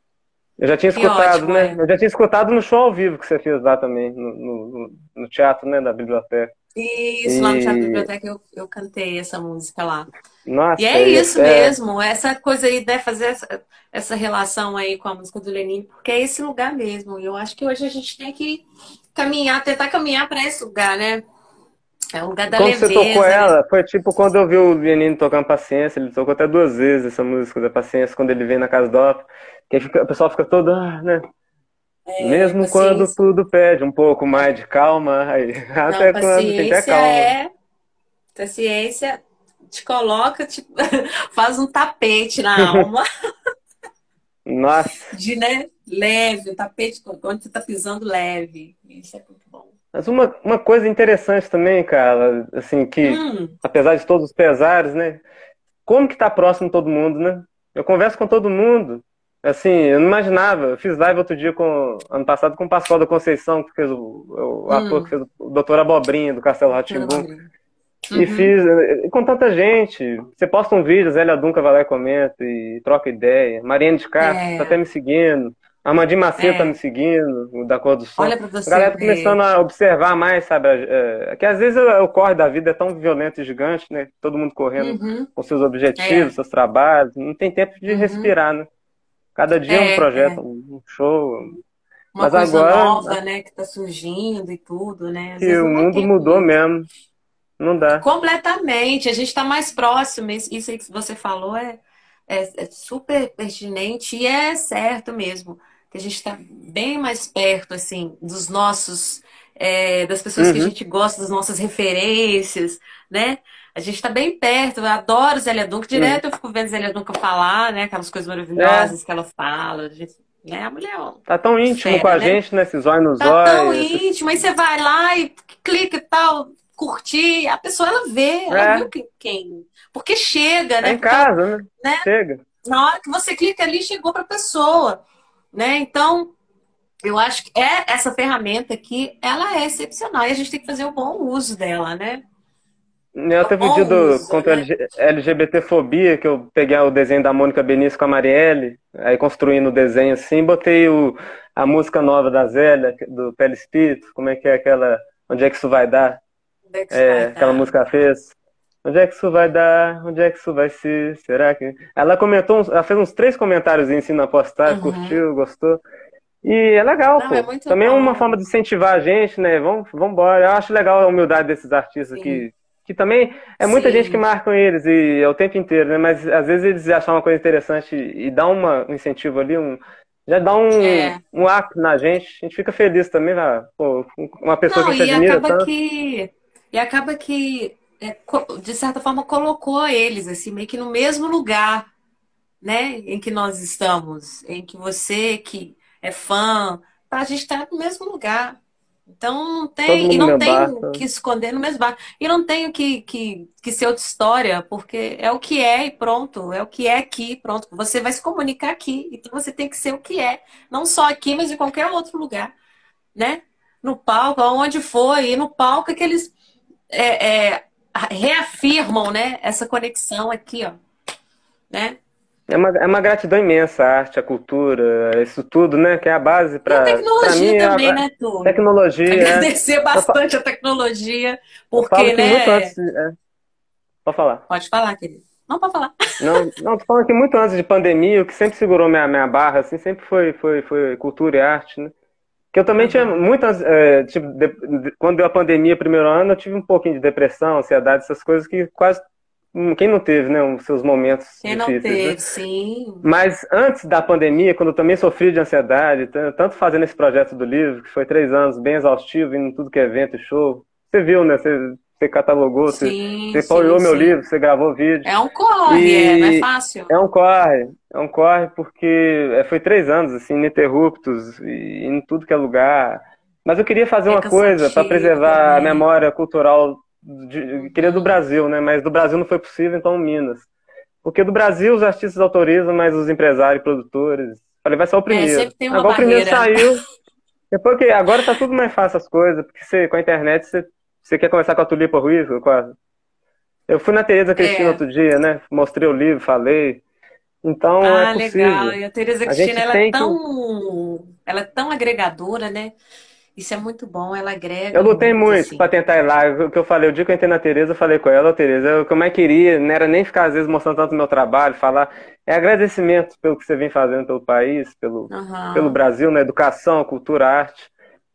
Eu já tinha Que escutado, ótimo, né? é. Eu já tinha escutado no show ao vivo que você fez lá também, no, no, no teatro, né, da biblioteca. Isso, lá no Teatro da Biblioteca eu, eu cantei essa música lá. Nossa, E é isso é- mesmo, essa coisa aí, né, fazer essa, essa relação aí com a música do Lenin, porque é esse lugar mesmo. E eu acho que hoje a gente tem que caminhar, tentar caminhar para esse lugar, né? É o lugar da Quando leveza. você tocou né? ela, foi tipo quando eu vi o Menino tocando Paciência, ele tocou até duas vezes essa música da Paciência, quando ele vem na casa do Op, que fica, o pessoal fica todo, ah, né? Mesmo paciência. quando tudo pede um pouco mais de calma, aí, Não, até quando tem que ter calma. é. Paciência te coloca, te faz um tapete na alma, Nossa, de, né, leve, o tapete onde você tá pisando leve. Isso é muito bom. mas uma, uma coisa interessante também, cara, assim, que Hum, apesar de todos os pesares, né? Como que tá próximo todo mundo, né? Eu converso com todo mundo. Assim, eu não imaginava. Eu fiz live outro dia com ano passado com o Pascoal da Conceição, que fez o, o ator Hum. que fez o Doutor Abobrinha do Castelo Rá-Tim-Bum. E Uhum. fiz eh, com tanta gente. Você posta um vídeo, Zélia Dunca vai lá e comenta e troca ideia. Mariane de Castro É. tá até me seguindo. Armandinho Macedo É. tá me seguindo, o da Cor do Som. Olha pra você A galera tá ver. começando a observar mais, sabe? É, que às vezes o o corre da vida é tão violento e gigante, né? Todo mundo correndo Uhum. com seus objetivos, É. seus trabalhos. Não tem tempo de Uhum. respirar, né? Cada dia é É, um projeto, um show. Uma Mas coisa agora- nova, né, que tá surgindo e tudo, né? Às E o mundo mudou mesmo. Não dá. Completamente. A gente está mais próximo. Isso aí que você falou é, é, é super pertinente e é certo mesmo. Que a gente está bem mais perto, assim, dos nossos, é, das pessoas que a Uhum. gente gosta, das nossas referências, né? A gente está bem perto. Eu adoro Zélia Dunca. Direto eu fico vendo Zélia Dunca falar, né? Aquelas coisas maravilhosas que ela fala. A gente, né? A mulher, ó, Tá tão íntimo Fera, com a né? gente, né? Esses olhos nos Tá tão olhos. esses- íntimo, aí você vai lá e clica e tal, curtir, a pessoa ela vê, ela É. viu quem. Porque chega, né? É em Porque casa, né? né? Chega. na hora que você clica ali, chegou para a pessoa, né? Então, eu acho que é essa ferramenta aqui, ela é excepcional e a gente tem que fazer o bom uso dela, né? Eu até Bom vídeo do, contra né? LGBTfobia, que eu peguei o desenho da Mônica Benício com a Marielle, aí construindo o desenho assim, botei o, a música nova da Zélia, do Pele Espírito, como é que é aquela, onde é que isso vai dar? Onde é que isso É, vai aquela dar? música que ela fez. Onde é que isso vai dar? Onde é que isso vai ser? Será que. Ela comentou, ela fez uns três comentários assim na postagem, Uhum. curtiu, gostou. E é legal, Não, pô. é Também é bom. uma forma de incentivar a gente, né? Vamos, vamos embora. Eu acho legal a humildade desses artistas Sim. que, que também é muita Sim. gente que marcam eles e é o tempo inteiro, né? Mas às vezes eles acham uma coisa interessante e dá uma, um incentivo ali, um, já dá um, É. um up na gente. A gente fica feliz também, né? Pô, uma pessoa Não, que a gente e admira acaba tanto. que e acaba que é, de certa forma colocou eles assim meio que no mesmo lugar, né, em que nós estamos, em que você que é fã, a gente está no mesmo lugar. Então não tem e não tem que esconder no mesmo barco. E não tenho que, que, que ser outra história, porque é o que é e pronto, é o que é aqui, pronto. Você vai se comunicar aqui, então você tem que ser o que é, não só aqui, mas em qualquer outro lugar, né? No palco, aonde for, e no palco é que eles é, é, reafirmam, né, essa conexão aqui, ó, né? É uma, é uma gratidão imensa a arte, a cultura, isso tudo, né? Que é a base E a para tecnologia mim. é também, a né, Tu? Tecnologia. é. Agradecer bastante a tecnologia, Eu porque, né? antes. é. Pode falar. Pode falar, querido. Não pode falar. Não, não, tô falando que muito antes de pandemia, o que sempre segurou minha, minha barra, assim, sempre foi, foi, foi cultura e arte, né? Que eu também Uhum. tinha muitas, é, tipo, de- de- quando deu a pandemia, primeiro ano, eu tive um pouquinho de depressão, ansiedade, essas coisas que quase, quem não teve, né, os seus momentos Quem não difíceis, né? teve, sim. Mas antes da pandemia, quando eu também sofri de ansiedade, tanto fazendo esse projeto do livro, que foi três anos bem exaustivo, indo em tudo que é evento e show, você viu, né? Você, você catalogou, você, Sim, você sim, apoiou meu livro, você gravou vídeo. É um corre, E- é, não é fácil. É um corre, é um corre porque é, foi três anos, assim, ininterruptos, e em tudo que é lugar. Mas eu queria fazer É uma coisa para preservar a também. memória cultural de, queria do Brasil, né? Mas do Brasil não foi possível, então Minas. Porque do Brasil os artistas autorizam, mas os empresários, produtores. Falei, vai ser o é, primeiro. É, agora barreira. o primeiro saiu. Depois que agora tá tudo mais fácil as coisas, porque você, com a internet você, você quer conversar com a Tulipa Ruiz, a... Eu fui na Tereza Cristina é. outro dia, né? Mostrei o livro, falei. Então é ah, é possível. legal. E a Tereza Cristina, ela é tão, que... ela é tão agregadora, né? Isso é muito bom, ela agrega. Eu lutei muito, muito assim. para tentar ir lá. O que eu falei, o dia que eu entrei na Tereza, eu falei com ela, Tereza, o que eu mais queria não era nem ficar às vezes mostrando tanto o meu trabalho, falar. É agradecimento pelo que você vem fazendo pelo país, pelo, uhum. pelo Brasil, na educação, cultura, arte.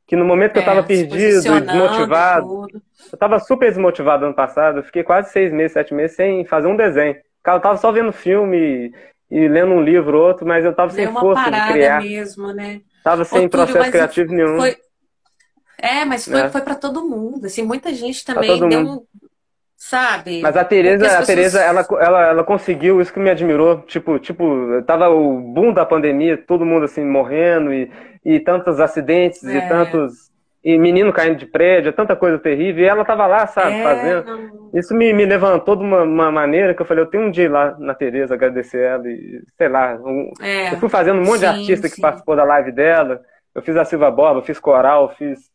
Que no momento que é, eu estava perdido, desmotivado, tudo. eu estava super desmotivado ano passado, eu fiquei quase seis meses, sete meses sem fazer um desenho. Eu tava só vendo filme e, lendo um livro ou outro, mas eu tava sem força de criar. mesmo, né? Tava sem Ô, processo Túlio, criativo nenhum. Foi, é, mas foi, é. foi para todo mundo. Assim, muita gente também deu um, sabe? Mas a Tereza, pessoas... a Tereza, ela, ela, ela conseguiu isso que me admirou. Tipo, tipo, tava o boom da pandemia, todo mundo assim morrendo e, e tantos acidentes é. e tantos e menino caindo de prédio, tanta coisa terrível, e ela tava lá, sabe, é, fazendo. Não... Isso me, me levantou de uma, uma, maneira que eu falei, eu tenho um dia lá na Tereza agradecer ela e, sei lá, um... é, eu fui fazendo um monte sim, de artista sim. que participou da live dela, eu fiz a Silva Borba, fiz coral, fiz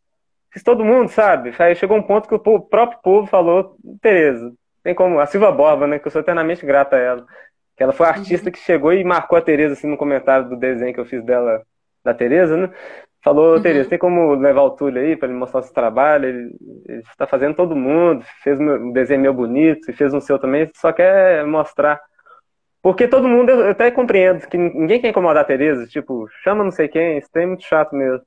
fiz todo mundo, sabe? Aí chegou um ponto que o, povo, o próprio povo falou, Tereza, tem como, a Silva Borba, né, que eu sou eternamente grata a ela, que ela foi a artista uhum. que chegou e marcou a Tereza, assim, no comentário do desenho que eu fiz dela, da Tereza, né? Falou, uhum. Tereza, tem como levar o Túlio aí para ele mostrar o seu trabalho? Ele, está fazendo todo mundo, fez um desenho meu bonito, e fez um seu também, só quer mostrar. Porque todo mundo, eu até compreendo que ninguém quer incomodar a Tereza, tipo, chama não sei quem, isso é muito chato mesmo.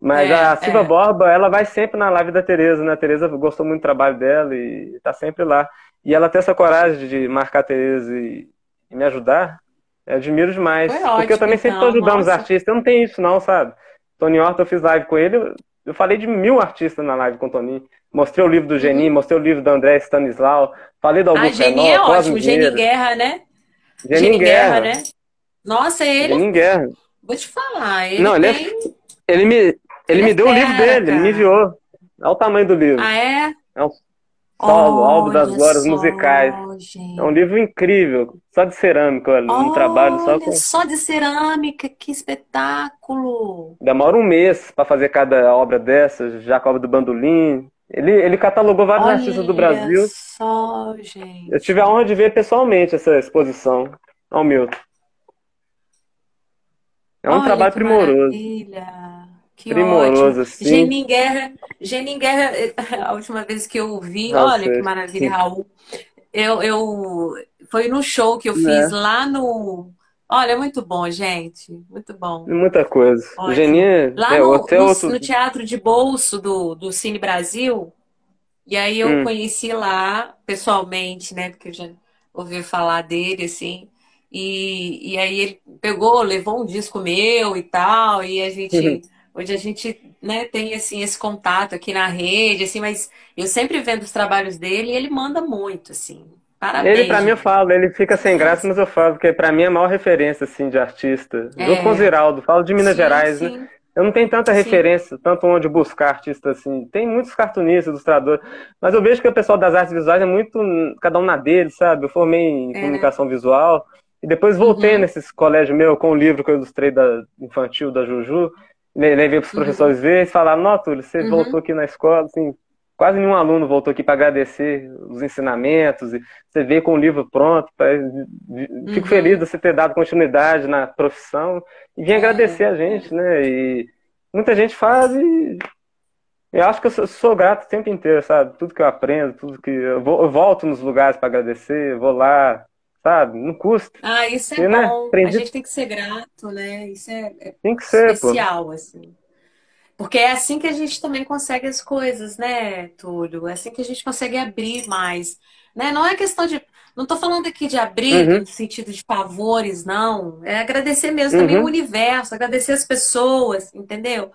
Mas é, a Silva é. Borba, ela vai sempre na live da Tereza, né? A Tereza gostou muito do trabalho dela e tá sempre lá. E ela tem essa coragem de marcar a Tereza e, e me ajudar, eu admiro demais. Foi porque ótimo, eu também sempre tô então, ajudando nossa. os artistas. Eu não tenho isso, não, sabe? Tony Horta, eu fiz live com ele, eu falei de mil artistas na live com o Tony. Mostrei o livro do Geni, uhum. mostrei o livro do André Stanislau, falei do Augusto Ah, Geni é ótimo, Geni Guerra, né? Geni, Geni Guerra. Guerra. né? Nossa, ele... Geni Guerra. Vou te falar, ele Não, tem... ele, é... ele me, ele, me deu o livro dele, cara. ele me enviou. Olha o tamanho do livro. Ah, é? É um Solo, Álbum das Glórias só, Musicais. Gente. É um livro incrível, só de cerâmica, olha, um trabalho só com... só de cerâmica, que espetáculo! Demora um mês para fazer cada obra dessas, Jacob do Bandolim. Ele, ele catalogou vários olha artistas do Brasil. só, gente. Eu tive a honra de ver pessoalmente essa exposição ao Milton. É um olha, trabalho primoroso. Maravilha. Que primoroso, ótimo. assim. Genin Guerra, Genin Guerra, a última vez que eu vi, Nossa, olha que maravilha, sim. Raul. Eu, eu, foi no show que eu né? fiz é. lá no. Olha, muito bom, gente. Muito bom. Muita coisa. Geninha lá é, no, no, outro... no, teatro de bolso do, do Cine Brasil. E aí eu hum. conheci lá pessoalmente, né? Porque eu já ouvi falar dele, assim. E, e aí ele pegou, levou um disco meu e tal, e a gente. Hoje a gente né, tem assim, esse contato aqui na rede, assim, mas eu sempre vendo os trabalhos dele e ele manda muito, assim. Parabéns. Ele, pra mim, eu falo, ele fica sem graça, mas eu falo, porque pra mim é a maior referência, assim, de artista. É. Junto com o Ziraldo, falo de Minas sim, Gerais, né? sim. né? Eu não tenho tanta referência, sim. tanto onde buscar artistas assim. Tem muitos cartunistas, ilustradores, mas eu vejo que o pessoal das artes visuais é muito cada um na dele, sabe? Eu formei em é. comunicação visual e depois voltei uhum. nesses colégios meu com o livro que eu ilustrei da infantil da Juju. Levei para os professores uhum. ver e falaram, não, Túlio, você uhum. voltou aqui na escola, assim, quase nenhum aluno voltou aqui para agradecer os ensinamentos, e você vê com o livro pronto, pra... fico uhum. feliz de você ter dado continuidade na profissão e vim agradecer a gente, né? E muita gente faz e eu acho que eu sou, sou grato o tempo inteiro, sabe? Tudo que eu aprendo, tudo que eu, vou, eu volto nos lugares para agradecer, vou lá, sabe? Não custa. Ah, isso é né, bom. Aprendi... A gente tem que ser grato, né? Isso é, é tem que ser, especial, pô. assim. Porque é assim que a gente também consegue as coisas, né, Túlio? É assim que a gente consegue abrir mais. Né? Não é questão de. Não estou falando aqui de abrir uhum. no sentido de favores, não. É agradecer mesmo uhum. também o universo, agradecer as pessoas, entendeu?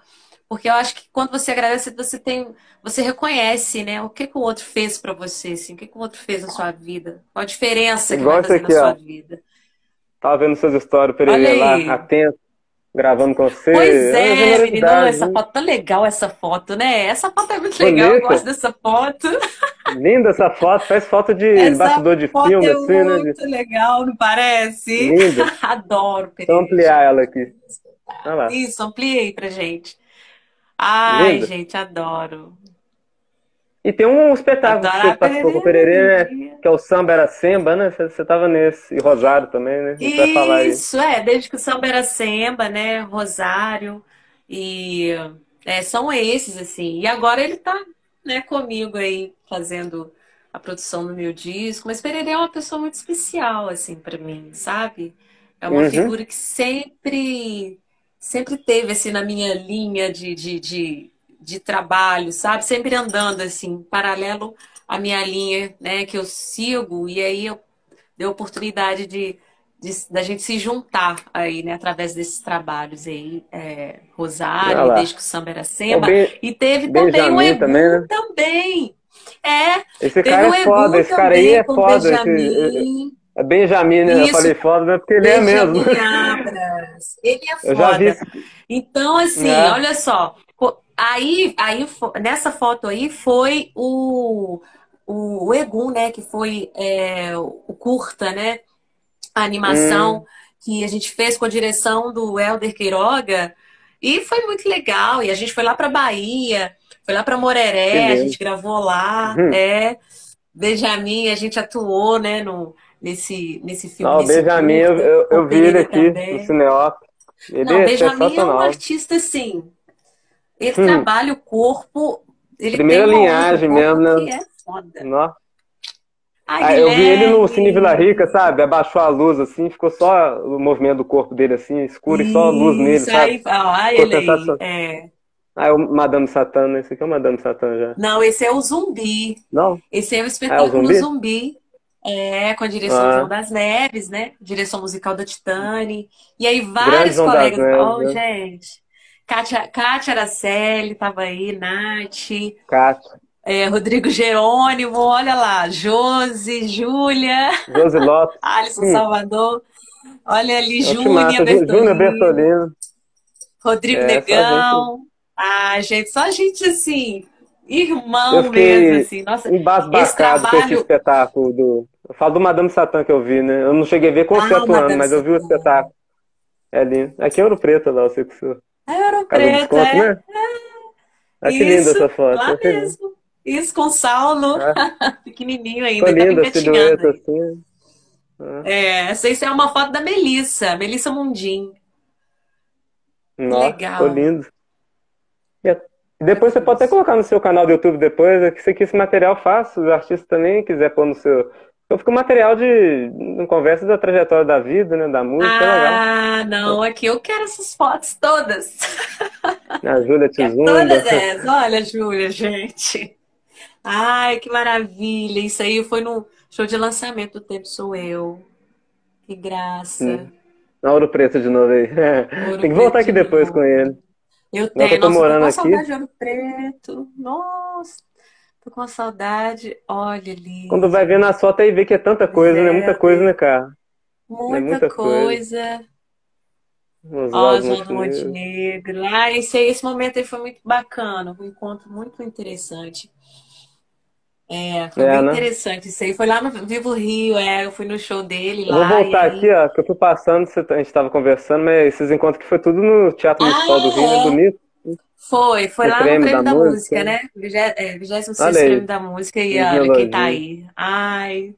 Porque eu acho que quando você agradece, você tem, você reconhece, né? O que, que o outro fez para você, assim, o que, que o outro fez na sua vida, qual a diferença que Igual vai fazer aqui, na sua ó. vida. Tava vendo suas histórias, Pereira lá, atento. gravando com você. Pois é, menino, essa foto tá legal, essa foto, né? Essa foto é muito legal, Bonita. eu gosto dessa foto. Linda essa foto, faz foto de essa bastidor de filme, é assim, né? Muito legal, não parece? Linda. Adoro, Pereira. Vou ampliar ela aqui. Isso, ampliei pra gente. Ai, gente, adoro. E tem um espetáculo que você participou com o Pererê, né? Que é o Samba Era Semba, né? Você, tava nesse. E Rosário também, né? Isso, é. Desde que o Samba Era Semba, né? Rosário. E é, são esses, assim. E agora ele tá né, comigo aí, fazendo a produção do meu disco. Mas Pererê é uma pessoa muito especial, assim, para mim, sabe? É uma uhum. figura que sempre, sempre teve, assim, na minha linha de, de, de de trabalho, sabe? Sempre andando assim, paralelo à minha linha, né, que eu sigo, e aí eu dei a oportunidade de, de da gente se juntar aí, né, através desses trabalhos aí, é, Rosário, desde que o samba era samba, e teve também o também, né? também. É, esse cara é foda, esse cara aí é foda. Esse, é Benjamin, né? Isso. Eu falei foda, né? Porque ele Benjamin é mesmo. Abras. Ele é foda. Eu já vi... Então, assim, é. olha só, Aí, aí nessa foto aí foi o, o, o Egum, né? Que foi é, o curta, né? A animação hum. que a gente fez com a direção do Helder Queiroga. E foi muito legal. E a gente foi lá para Bahia, foi lá para Moreré, a gente gravou lá, uhum. é. Benjamin, a gente atuou, né, no, nesse, nesse filme. Não, Benjamin, eu, eu, eu vi ele aqui também. no Cineop. Ele Não, é Benjamin é um artista, assim, ele hum. trabalha o corpo. Ele Primeira linhagem mesmo, né? é foda. Nossa. Ah, eu vi ele no Cine Vila Rica, sabe? Abaixou a luz assim, ficou só o movimento do corpo dele assim, escuro Isso, e só a luz nele, sabe? Aí, ah, ele aí, é. Ah, é o Madame Satã, né? Esse aqui é o Madame Satã já. Não, esse é o Zumbi. Não? Esse é o espetáculo ah, é o zumbi? zumbi? É, com a direção ah. Das Neves, né? Direção musical da Titane. E aí vários colegas. Oh, né? gente. Kátia, Kátia Araceli estava aí, Nath. Kátia. É, Rodrigo Jerônimo, olha lá, Josi, Júlia. Josi Lopes. Alisson Salvador. Olha ali, Júnia Bertolino. Júnia Bertolino. Rodrigo é, Negão. Gente... Ah, gente, só gente assim, irmão mesmo, assim. Nossa, embasbacado trabalho... com esse espetáculo do. Eu falo do Madame Satã que eu vi, né? Eu não cheguei a ver com você ah, atuando, mas eu vi o espetáculo. É lindo. Aqui é Ouro Preto lá, o senhor. É Ouro Preto, é. Né? é. que linda essa foto. Lá mesmo. Isso, com Saulo. É. Pequenininho ainda. Ficou tá linda a silhueta assim. É, essa, é uma foto da Melissa, Melissa Mundim. Nossa, Legal. ficou lindo. E depois você pode até colocar no seu canal do YouTube depois, é que isso aqui, esse material fácil, os artistas também quiser pôr no seu, eu fico material de, conversa da trajetória da vida, né? Da música, ah, é legal. Ah, não, aqui eu quero essas fotos todas. A Júlia Tizunda. Todas essas. Olha, Júlia, gente. Ai, que maravilha. Isso aí foi no show de lançamento do Tempo Sou Eu. Que graça. Hum. Na Ouro Preto de novo aí. Tem que voltar aqui de depois novo. com ele. Eu tenho. Eu tô Nossa, morando eu tô com aqui. saudade de Ouro Preto. Nossa. Tô com saudade. Olha ali. Quando vai ver na foto aí vê que é tanta coisa, né? Muita coisa, né, cara? Muita, é muita coisa. Ó, João do Montenegro. Lá, esse, esse momento aí foi muito bacana. Um encontro muito interessante. É, foi é, né? interessante isso aí. Foi lá no Vivo Rio, é, eu fui no show dele lá. Vou voltar aí... aqui, ó, que eu fui passando, a gente estava conversando, mas esses encontros que foi tudo no Teatro ah, Municipal do Rio, é? bonito. Foi, foi lá no Prêmio da, da Música, né? 26 é, Prêmio da Música e olha quem tá aí. Ai,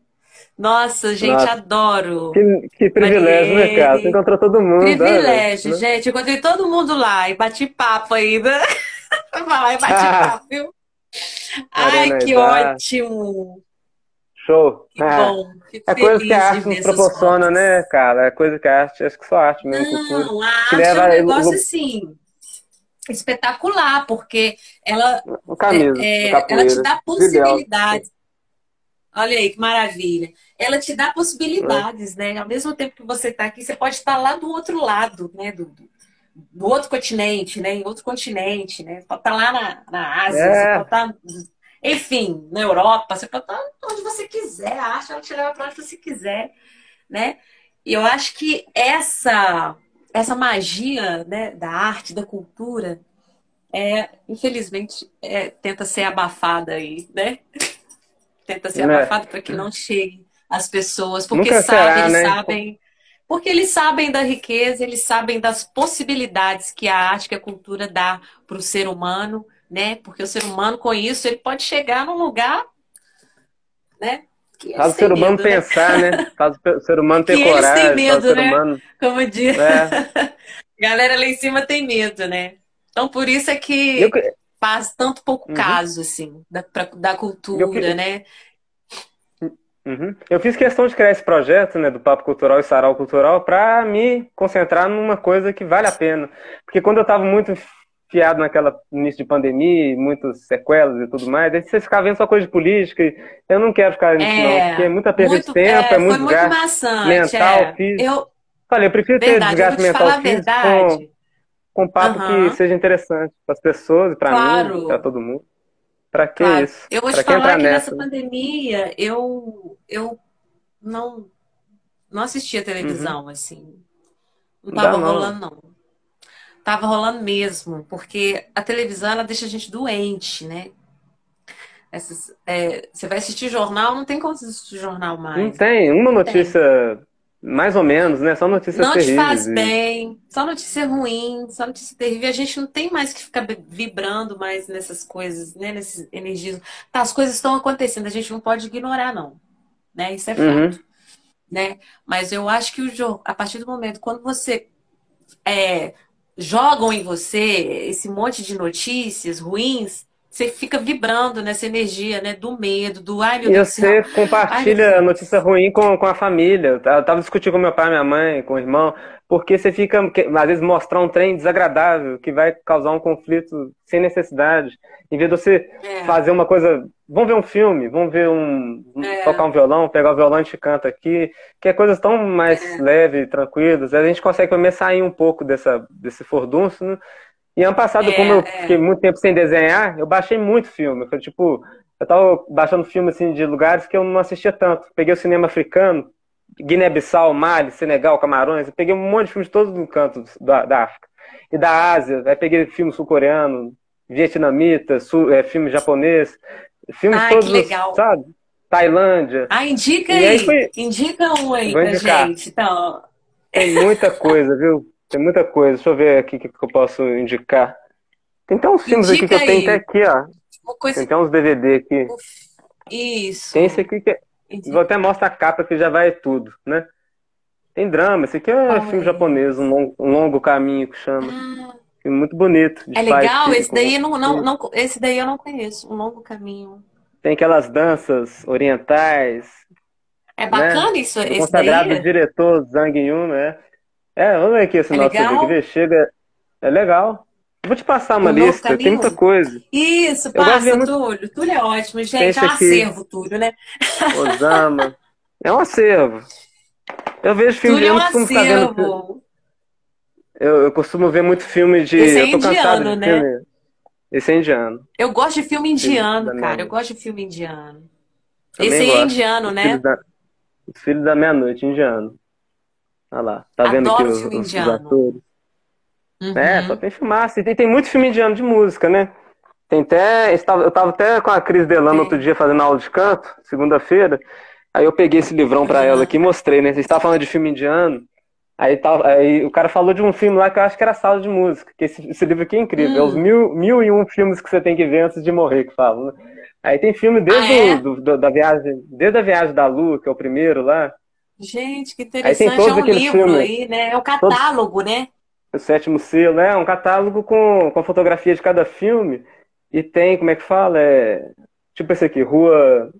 nossa, gente, nossa. adoro. Que, que privilégio, Marielle. né, cara? Você encontrou todo mundo. Privilégio, né? gente. Encontrei todo mundo lá e bati papo ainda. Vai falar e bati papo, viu? Ai, que ótimo. Show. Que é. bom. é coisa que a arte nos proporciona, né, cara? É coisa que a arte, acho que só a arte mesmo. Não, a arte é um negócio assim espetacular, porque ela, camisa, é, ela te dá possibilidades. Olha aí que maravilha. Ela te dá possibilidades, é. né? Ao mesmo tempo que você está aqui, você pode estar lá do outro lado, né? Do, do outro continente, né? Em outro continente, né? Você pode estar lá na, na Ásia, é. você pode estar, enfim, na Europa, você pode estar onde você quiser. A arte ela te leva para onde você quiser, né? E eu acho que essa essa magia né, da arte, da cultura, é, infelizmente, é, tenta ser abafada aí, né? Tenta ser né? abafada para que não chegue às pessoas, porque Nunca sabem, será, né? sabem, porque eles sabem da riqueza, eles sabem das possibilidades que a arte, que a cultura dá para o ser humano, né? Porque o ser humano com isso ele pode chegar num lugar, né? Faz o ser humano medo, né? pensar, né? né? Faz o ser humano ter que coragem. Eles têm medo, né? Humano... Como diz. É. Galera lá em cima tem medo, né? Então por isso é que eu... faz tanto pouco uhum. caso, assim, da, pra, da cultura, eu... né? Uhum. Eu fiz questão de criar esse projeto, né, do Papo Cultural e Sarau Cultural, para me concentrar numa coisa que vale a pena. Porque quando eu estava muito fiado naquela início de pandemia, muitas sequelas e tudo mais, aí você ficava vendo só coisa de política, eu não quero ficar nisso, é, não, porque é muita perda muito, de tempo, é, é muito desgaste mental, é. físico. Eu... Falei, eu prefiro verdade, ter desgaste mental físico com, com um papo uhum. que seja interessante para as pessoas e para claro. mim, para todo mundo. Para que claro. isso? Eu vou pra te falar que nessa, nessa pandemia eu, eu não, não assistia televisão, uhum. assim. Não tava não. rolando, não. Tava rolando mesmo, porque a televisão ela deixa a gente doente, né? Essas, é, você vai assistir jornal, não tem como assistir jornal mais. Não tem. Uma notícia tem. Mais ou menos, né? Só notícias não terríveis. Não te faz bem, só notícia ruim, só notícia terrível. A gente não tem mais que ficar vibrando mais nessas coisas, né? Nessas energias. Tá, as coisas estão acontecendo, a gente não pode ignorar, não. Né? Isso é uhum. fato. Uhum. Né? Mas eu acho que o jogo, a partir do momento, quando você é, jogam em você esse monte de notícias ruins, você fica vibrando nessa energia, né? Do medo, do ai meu Deus. E você compartilha ai, a notícia ruim com, com a família. Eu tava discutindo com meu pai, minha mãe, com o irmão, porque você fica, às vezes, mostrar um trem desagradável que vai causar um conflito sem necessidade. Em vez de você é. fazer uma coisa. Vamos ver um filme, vamos ver um. É. tocar um violão, pegar o violão e a gente canta aqui, que é coisas tão mais é. leves, tranquilas. A gente consegue começar a sair um pouco dessa, desse fordunço, né? E ano passado, é, como eu é. fiquei muito tempo sem desenhar, eu baixei muito filme. Eu, tipo, eu tava baixando filme assim, de lugares que eu não assistia tanto. Peguei o cinema africano, Guiné-Bissau, Mali, Senegal, Camarões. Eu peguei um monte de filmes de todos os cantos da, da África. E da Ásia, aí peguei filme sul-coreano, vietnamita, sul, é, filme japonês. Filmes Ai, todos, legal. sabe? Tailândia. Ah, indica aí. aí foi... Indica um aí Vou pra indicar. gente. Então... Tem muita coisa, viu? Tem muita coisa. Deixa eu ver aqui o que, que eu posso indicar. Tem até uns filmes Indica aqui que eu tenho até aqui, ó. Coisa... Tem até uns DVD aqui. Isso. Tem esse aqui que é... Vou até mostrar a capa que já vai tudo, né? Tem drama. Esse aqui é filme japonês, um longo, um longo, caminho que chama. Ah. Filme muito bonito. É legal? Esse daí, não, não, não, esse daí eu não conheço. Um longo caminho. Tem aquelas danças orientais. É bacana né? isso, esse consagrado daí? diretor Zhang Yun, né? É, vamos ver aqui esse é nosso legal? aqui, chega. É legal. Vou te passar uma lista, tem muita coisa. Isso, passa, muito... Túlio. Túlio é ótimo, gente. é um acervo, Túlio, né? Osama. É um acervo. Eu vejo filme Túlio de é um acervo. Eu, eu costumo ver muito filme de. Esse é indiano, né? Filme. Esse é indiano. Eu gosto de filme indiano, filme cara. Eu gosto de filme indiano. Também Esse aí é indiano, né? Filho da, da Meia-Noite, indiano. Olha lá, tá Adoro vendo aqui os, os, os atores? Uhum. É, só tem filmaço. E tem, tem muito filme indiano de música, né? Tem até. Eu tava até com a Cris Delano outro dia fazendo aula de canto, segunda-feira. Aí eu peguei esse livrão pra ela aqui e mostrei, né? Você estava falando de filme indiano. Aí, tá, aí o cara falou de um filme lá que eu acho que era Sala de Música. Que esse, esse livro aqui é incrível. Hum. É os hum. mil, mil e um filmes que você tem que ver antes de morrer, que falam, né? Aí tem filme desde ah, é? do, do, da viagem, desde a viagem da Lua, que é o primeiro lá. Gente, que interessante. é um livro filmes, aí, né? É um catálogo, todos, né? O sétimo selo, né? É um catálogo com, com a fotografia de cada filme. E tem, como é que fala? É, tipo esse aqui, Rua,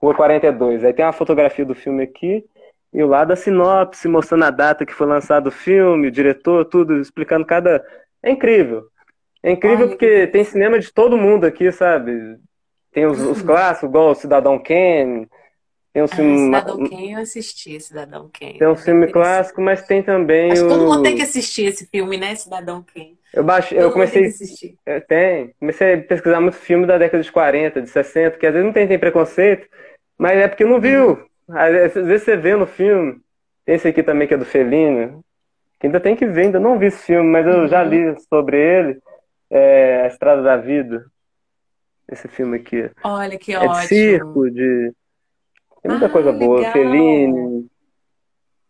Rua 42. Aí tem uma fotografia do filme aqui. E o lado da sinopse, mostrando a data que foi lançado o filme, o diretor, tudo, explicando cada. É incrível. É incrível Ai, porque tem cinema de todo mundo aqui, sabe? Tem os, os clássicos, igual o Cidadão Kane. Tem um ah, filme. Cidadão Kane eu assisti, Cidadão Kane. Tem um filme clássico, mas tem também. Acho o... todo mundo tem que assistir esse filme, né? Cidadão Kane. Eu, baixei, eu comecei. Tem, que assistir. É, tem. Comecei a pesquisar muito filme da década de 40, de 60, que às vezes não tem, tem preconceito, mas é porque não viu. Uhum. Às vezes você vê no filme. Tem esse aqui também que é do Felino, ainda tem que ver, ainda não vi esse filme, mas eu uhum. já li sobre ele, é, A Estrada da Vida. Esse filme aqui. Olha que é ótimo. De circo, de. Tem muita ah, coisa boa. Legal. Fellini.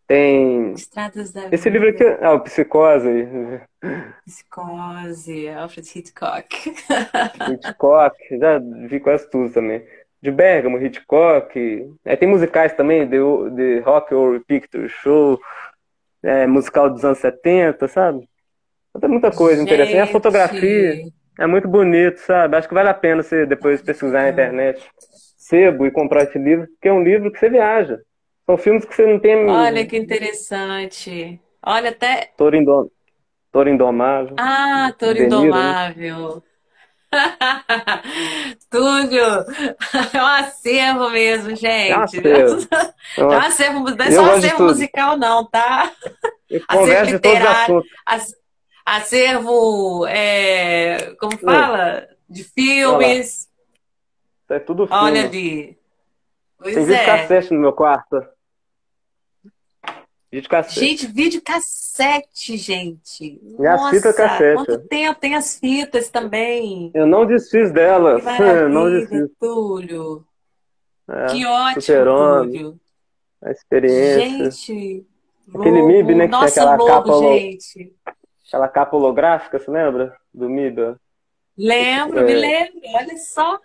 Tem. Estradas da Esse vida. livro aqui. Ah, o Psicose. Psicose, Alfred Hitchcock. Hitchcock, já vi quase tudo também. De Bergamo, Hitchcock. É, tem musicais também, de, de Rock or Picture Show é, musical dos anos 70, sabe? Tem muita coisa Gente. interessante. A fotografia é muito bonito, sabe? Acho que vale a pena você depois pesquisar na internet sebo e comprar esse livro, porque é um livro que você viaja. São filmes que você não tem. Olha que interessante. Olha até. Toro, Indom... Toro Indomável. Ah, Toro Indomável. Túlio, é um acervo mesmo, gente. É um acervo. É um acervo, não é só acervo musical, não, tá? acervo literário, acervo, é, como fala? De filmes. É tudo filme. Olha ali. Pois Tem é. cassete no meu quarto. Vídeo cassete. Gente, vídeo cassete, gente. E Nossa, fita cassete. Quanto tempo tem as fitas também? Eu não desfiz delas. não desfiz. Túlio. É, que ótimo, Túlio. A experiência. Gente. Aquele logo. MIB, né? Que Nossa, tem aquela logo, capa gente. Aquela capa holográfica, você lembra? Do MIB? Lembro, é. me lembro. Olha só.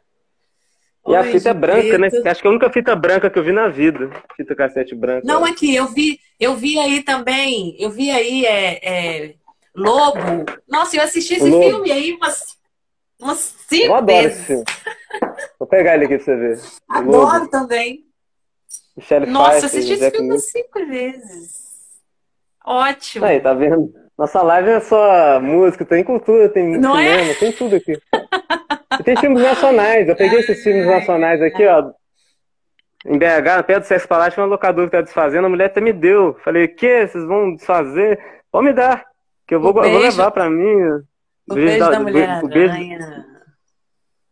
E a fita é branca, né? Acho que é a única fita branca que eu vi na vida. Fita cassete branca. Não, aqui, eu vi, eu vi aí também, eu vi aí é, é Lobo. Nossa, eu assisti esse Lobo. filme aí umas, umas cinco eu adoro vezes. Esse filme. Vou pegar ele aqui pra você ver. Adoro Lobo. também. Michelle Nossa, Pfeiffer, assisti esse filme umas cinco vezes. Ótimo. Aí, tá vendo? Nossa live é só música, tem cultura, tem Não é? cinema, é? tem tudo aqui. E tem filmes nacionais. Eu peguei esses filmes nacionais aqui, ó. Em BH, perto do Sexo Palácio, tinha uma locadora que tá desfazendo, a mulher até me deu. Falei, que? Vocês vão desfazer? Pode me dar, que eu vou, eu vou levar pra mim. O beijo, da, da mulher o beijo...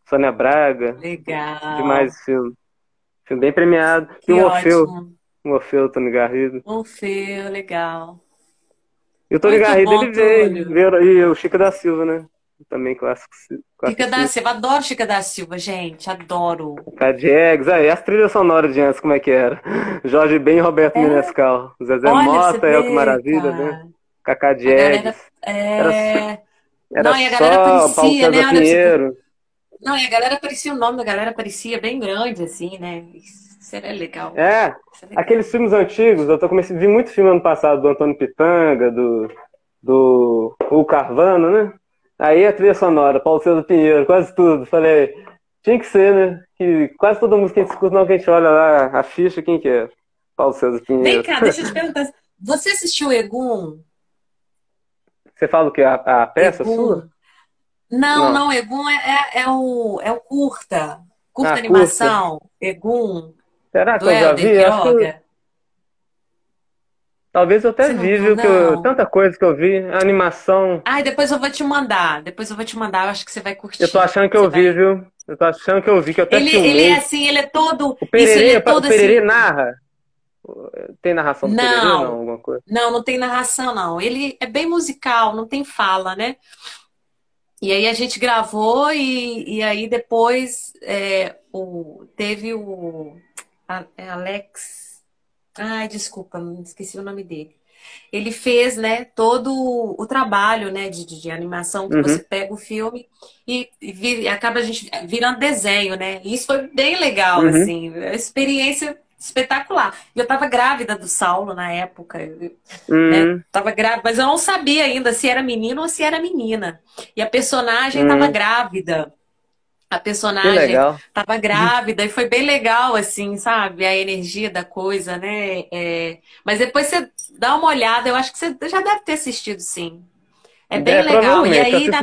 Sônia Braga. Legal. Demais esse filme. Filme bem premiado. Que e o Orfeu. O Orfeu, Tony Garrido. Orfeu, legal. E o Tony Muito Garrido, bom, ele veio, veio. E o Chico da Silva, né? Também clássico. Chica da Silva, adoro Chica da Silva, gente, adoro. Cadiegs, aí as trilhas sonoras de antes, como é que era? Jorge Ben e Roberto é. Menescal. Zezé Olha, Mota, que Maravilha, né? Cacá Diegues. É... Era, era Não, e a galera só parecia, né? Pinheiro. Não, e a galera parecia, o nome da galera parecia bem grande, assim, né? Isso era legal. É, legal. aqueles filmes antigos, eu tô comecei a ver muito filme ano passado do Antônio Pitanga, do, do o Carvano, né? Aí a trilha sonora, Paulo César Pinheiro, quase tudo. Falei, tinha que ser, né? Que quase toda música que a gente escuta, não, que a gente olha lá, a ficha, quem que é? Paulo César Pinheiro. Vem cá, deixa eu te perguntar. Você assistiu Egum? Você fala o quê? A, a peça Egum. sua? Não, não, não Egum é, é, é, o, é o curta. Curta ah, animação. Curta. Egum. Será que eu já vi? Acho que... Talvez eu até vi, viu? Que eu, tanta coisa que eu vi, animação. Ai, depois eu vou te mandar. Depois eu vou te mandar, eu acho que você vai curtir. Eu tô achando que eu vi, viu? Eu tô achando que eu vi, que eu até ele, filmei. Ele é assim, ele é todo. O Pererê, é todo o Pererê assim... narra. Tem narração do não, Pererê, não? Alguma coisa? Não, não tem narração, não. Ele é bem musical, não tem fala, né? E aí a gente gravou e, e aí depois é, o, teve o a, é Alex Ai, desculpa, esqueci o nome dele. Ele fez, né, todo o trabalho, né, de, de animação, que uhum. você pega o filme e, e, acaba a gente virando desenho, né? E isso foi bem legal, uhum. assim, experiência espetacular. E eu tava grávida do Saulo na época, uhum. né? Tava grávida, mas eu não sabia ainda se era menino ou se era menina. E a personagem tava uhum. grávida a personagem estava grávida e foi bem legal, assim, sabe? A energia da coisa, né? É... Mas depois você dá uma olhada, eu acho que você já deve ter assistido, sim. É bem é, legal. E aí, na,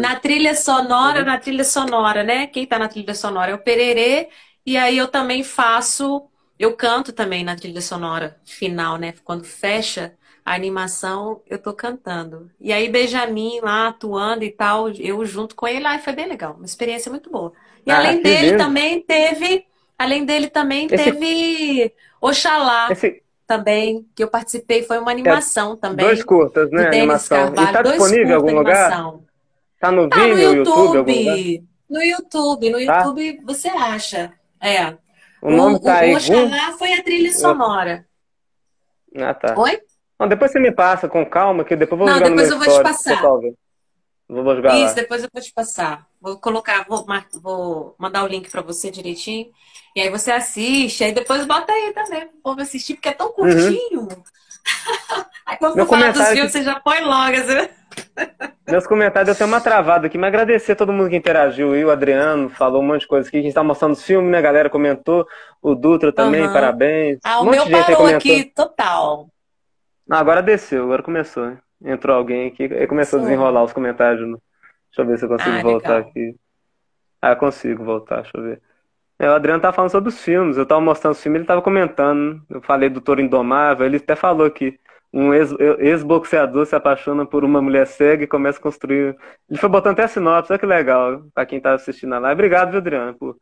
na, trilha sonora, uhum. na trilha sonora, né? Quem tá na trilha sonora é o Pererê, e aí eu também faço, eu canto também na trilha sonora final, né? Quando fecha a animação, eu tô cantando. E aí, Benjamin lá atuando e tal, eu junto com ele, aí foi bem legal, uma experiência muito boa. E ah, além dele também teve, além dele também esse, teve Oxalá. Esse, também, que eu participei, foi uma animação é, também. Dois curtas, né? Animação. Carvalho, e tá disponível em algum lugar? Tá no tá vídeo, no YouTube? YouTube no YouTube, no tá? YouTube você acha. É. O nome o, tá o aí. Oxalá foi a trilha sonora. Ah, tá. Oi? Não, depois você me passa com calma, que depois eu vou Não, depois eu vou te passar. Vou jogar Isso, lá. depois eu vou te passar. Vou colocar, vou, vou mandar o link para você direitinho. E aí você assiste, aí depois bota aí também pro povo assistir, porque é tão uhum. curtinho. Uhum. aí quando Meu falar dos filmes, que... você já põe logo. Assim. Meus comentários, eu tenho uma travada aqui, mas agradecer a todo mundo que interagiu. E o Adriano falou um monte de coisa aqui. A gente tá mostrando os filmes, né? A galera comentou. O Dutra também, uhum. parabéns. Ah, um o meu parou aqui, total. Não, agora desceu, agora começou. Entrou alguém aqui e começou Sim. a desenrolar os comentários. Deixa eu ver se eu consigo ah, voltar legal. aqui. Ah, consigo voltar, deixa eu ver. É, o Adriano tava falando sobre os filmes. Eu tava mostrando os filmes, ele tava comentando. Eu falei do Toro Indomável, ele até falou que um ex-boxeador se apaixona por uma mulher cega e começa a construir. Ele foi botando até a sinopse, olha que legal, para quem tá assistindo a live. Obrigado, viu, Adriano, por,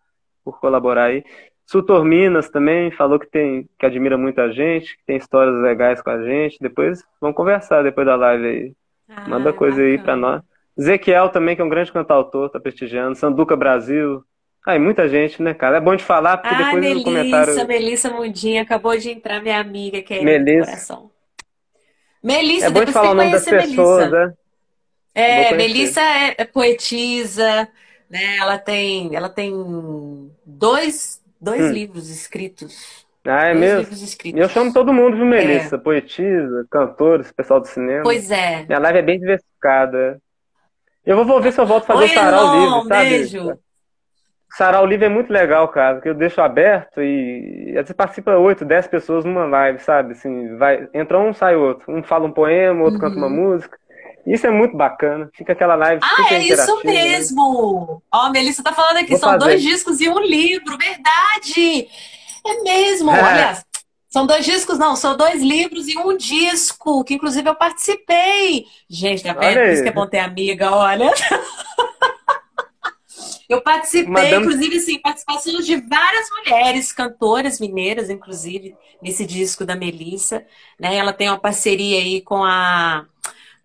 por colaborar aí. Sutor Minas também falou que tem que admira muita gente, que tem histórias legais com a gente. Depois vamos conversar depois da live aí. Ah, Manda coisa bacana. aí para nós. Zequiel também, que é um grande cantautor, tá prestigiando. Sanduca Brasil. Aí, muita gente, né, cara? É bom de falar, porque ah, depois Melissa, no comentário. Melissa Mundinha, acabou de entrar minha amiga, que é Melissa. coração. Melissa, é bom de falar o nome das pessoas, né? É, Melissa é, é, poetisa, né? Ela tem, ela tem dois, dois hum. livros escritos. Ah, é mesmo? Eu chamo todo mundo de Melissa, é. poetisa, cantora, pessoal do cinema. Pois é. Minha live é bem diversificada. Eu vou ver se eu volto a fazer Oi, o sarau livre, sabe? Beijo. Sarau livre é muito legal, cara, porque eu deixo aberto e você participa 8, 10 pessoas numa live, sabe? Assim, vai, entra um, sai outro. Um fala um poema, outro uhum. canta uma uhum. música. Isso é muito bacana. Fica aquela live. Ah, é isso mesmo! Né? Ó, a Melissa tá falando aqui, Vou são fazer. dois discos e um livro, verdade! É mesmo! É. Olha, são dois discos, não, são dois livros e um disco, que inclusive eu participei. Gente, tá vendo? Por isso que é bom ter amiga, olha. Eu participei, Madame... inclusive, sim, participação de várias mulheres, cantoras mineiras, inclusive, nesse disco da Melissa. Né? Ela tem uma parceria aí com a,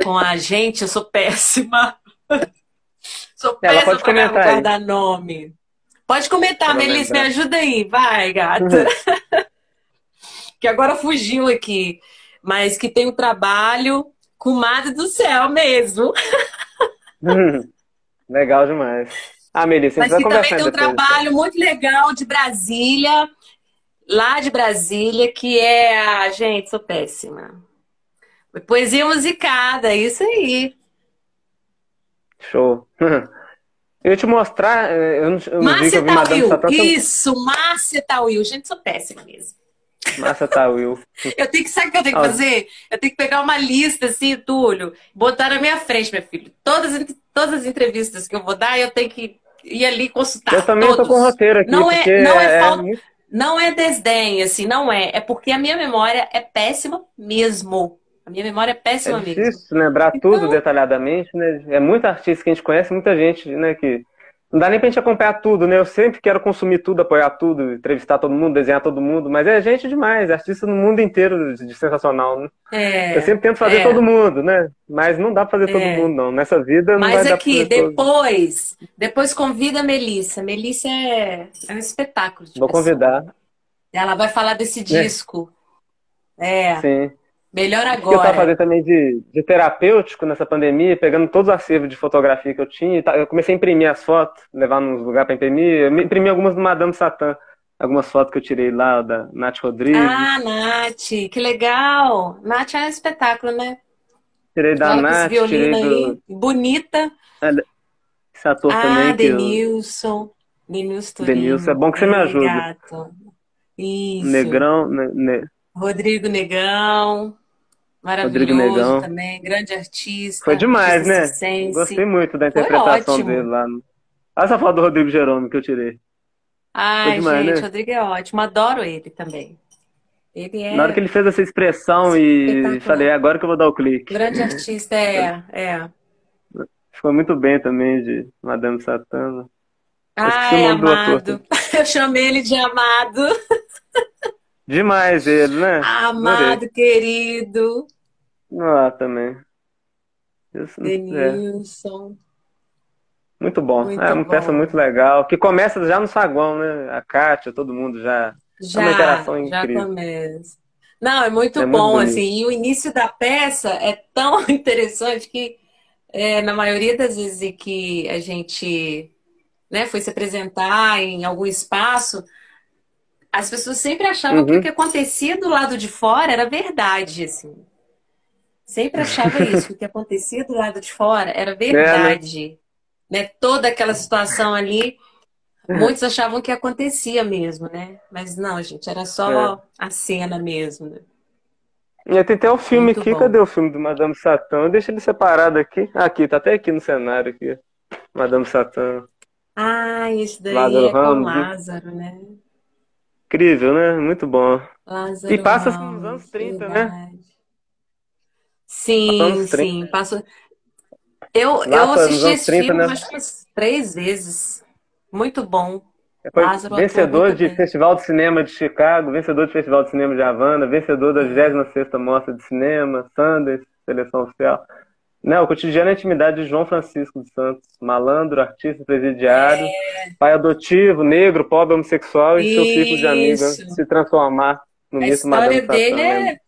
com a gente, eu sou péssima. sou péssima para guardar nome. Pode comentar, Melissa, me ajuda aí. Vai, gata. Uhum. que agora fugiu aqui. Mas que tem um trabalho com Madre do Céu mesmo. Hum, legal demais. Ah, Melissa, Mas que também tem um depois, trabalho muito legal de Brasília, lá de Brasília, que é a. Gente, sou péssima. Poesia musicada, isso aí. Show. Eu ia te mostrar. Eh, eu não, eu Márcia Tawil. Isso, Márcia Tawil. Gente, sou péssima mesmo. Márcia Tawil. eu tenho que, sabe o que eu tenho que fazer? Eu tenho que pegar uma lista, assim, Túlio, botar na minha frente, meu filho. Todas, todas as entrevistas que eu vou dar, eu tenho que ir ali consultar. Eu também estou com roteiro aqui. Não é, não é, é falta. Muito... Não é desdém, assim, não é. É porque a minha memória é péssima mesmo. A minha memória é péssima é mesmo. É difícil lembrar então... tudo detalhadamente, né? É muita artista que a gente conhece, muita gente, né, que não dá nem pra gente acompanhar tudo, né? Eu sempre quero consumir tudo, apoiar tudo, entrevistar todo mundo, desenhar todo mundo, mas é gente demais, artista no mundo inteiro de, sensacional, né? É, eu sempre tento fazer é. todo mundo, né? Mas não dá pra fazer é. todo mundo, não. Nessa vida não mas vai aqui, dar pra fazer depois, todo. depois convida a Melissa. Melissa é, é um espetáculo. Vou pessoa. convidar. Ela vai falar desse é. disco. É. Sim. Melhor agora. O que eu estava fazendo também de, de terapêutico nessa pandemia, pegando todos os acervos de fotografia que eu tinha. Eu comecei a imprimir as fotos, levar nos lugares para imprimir. Eu imprimi algumas do Madame Satã. Algumas fotos que eu tirei lá, da Nath Rodrigues. Ah, Nath, que legal! Nath é um espetáculo, né? Tirei da Ela Nath, tirei do... Bonita. É, esse ator ah, também. Denilson. Eu... Denilson Denilson, é bom que você me ajude. Gato. Isso. Negrão, ne, ne... Rodrigo Negão. Maravilhoso Rodrigo Negão. também, grande artista. Foi demais, né? Gostei muito da interpretação dele lá. Olha essa foto do Rodrigo Jerome que eu tirei. Ai, demais, gente, né? Rodrigo é ótimo. Adoro ele também. Ele é... Na hora que ele fez essa expressão e falei, é agora que eu vou dar o clique. Grande artista, é, é. Ficou muito bem também de Madame Satana. Ah, é amado. Eu chamei ele de amado. Demais ele, né? Amado, querido. Ah, também. Isso, Denilson. É. Muito bom. Muito é uma bom. peça muito legal. Que começa já no saguão, né? A Kátia, todo mundo já. Já, é uma interação incrível. já começa. Não, é muito é bom, muito assim. E o início da peça é tão interessante que, é, na maioria das vezes que a gente né, foi se apresentar em algum espaço, as pessoas sempre achavam uhum. que o que acontecia do lado de fora era verdade, assim. Sempre achava isso, que o que acontecia do lado de fora era verdade. É, né? né? Toda aquela situação ali, muitos achavam que acontecia mesmo, né? Mas não, gente, era só é. a cena mesmo, né? E tem até o filme Muito aqui, bom. cadê o filme do Madame Satã? Deixa ele separado aqui. Aqui, tá até aqui no cenário aqui. Madame Satã. Ah, isso daí Lázaro é com Ramos. Lázaro, né? Incrível, né? Muito bom. Lázaro e passa assim, nos anos 30, né? verdade. né? Sim, sim. Passa... Eu, eu assisti esse 30, filme né? acho que três vezes. Muito bom. Foi Lázaro vencedor de bem. Festival de Cinema de Chicago, vencedor de Festival de Cinema de Havana, vencedor da 26ª Mostra de Cinema, Sanders, Seleção Oficial. Não, o cotidiano é a intimidade de João Francisco de Santos, malandro, artista presidiário, é... pai adotivo, negro, pobre, homossexual e Isso. seu círculo de amigos se transformar no mito Madame A história dele é...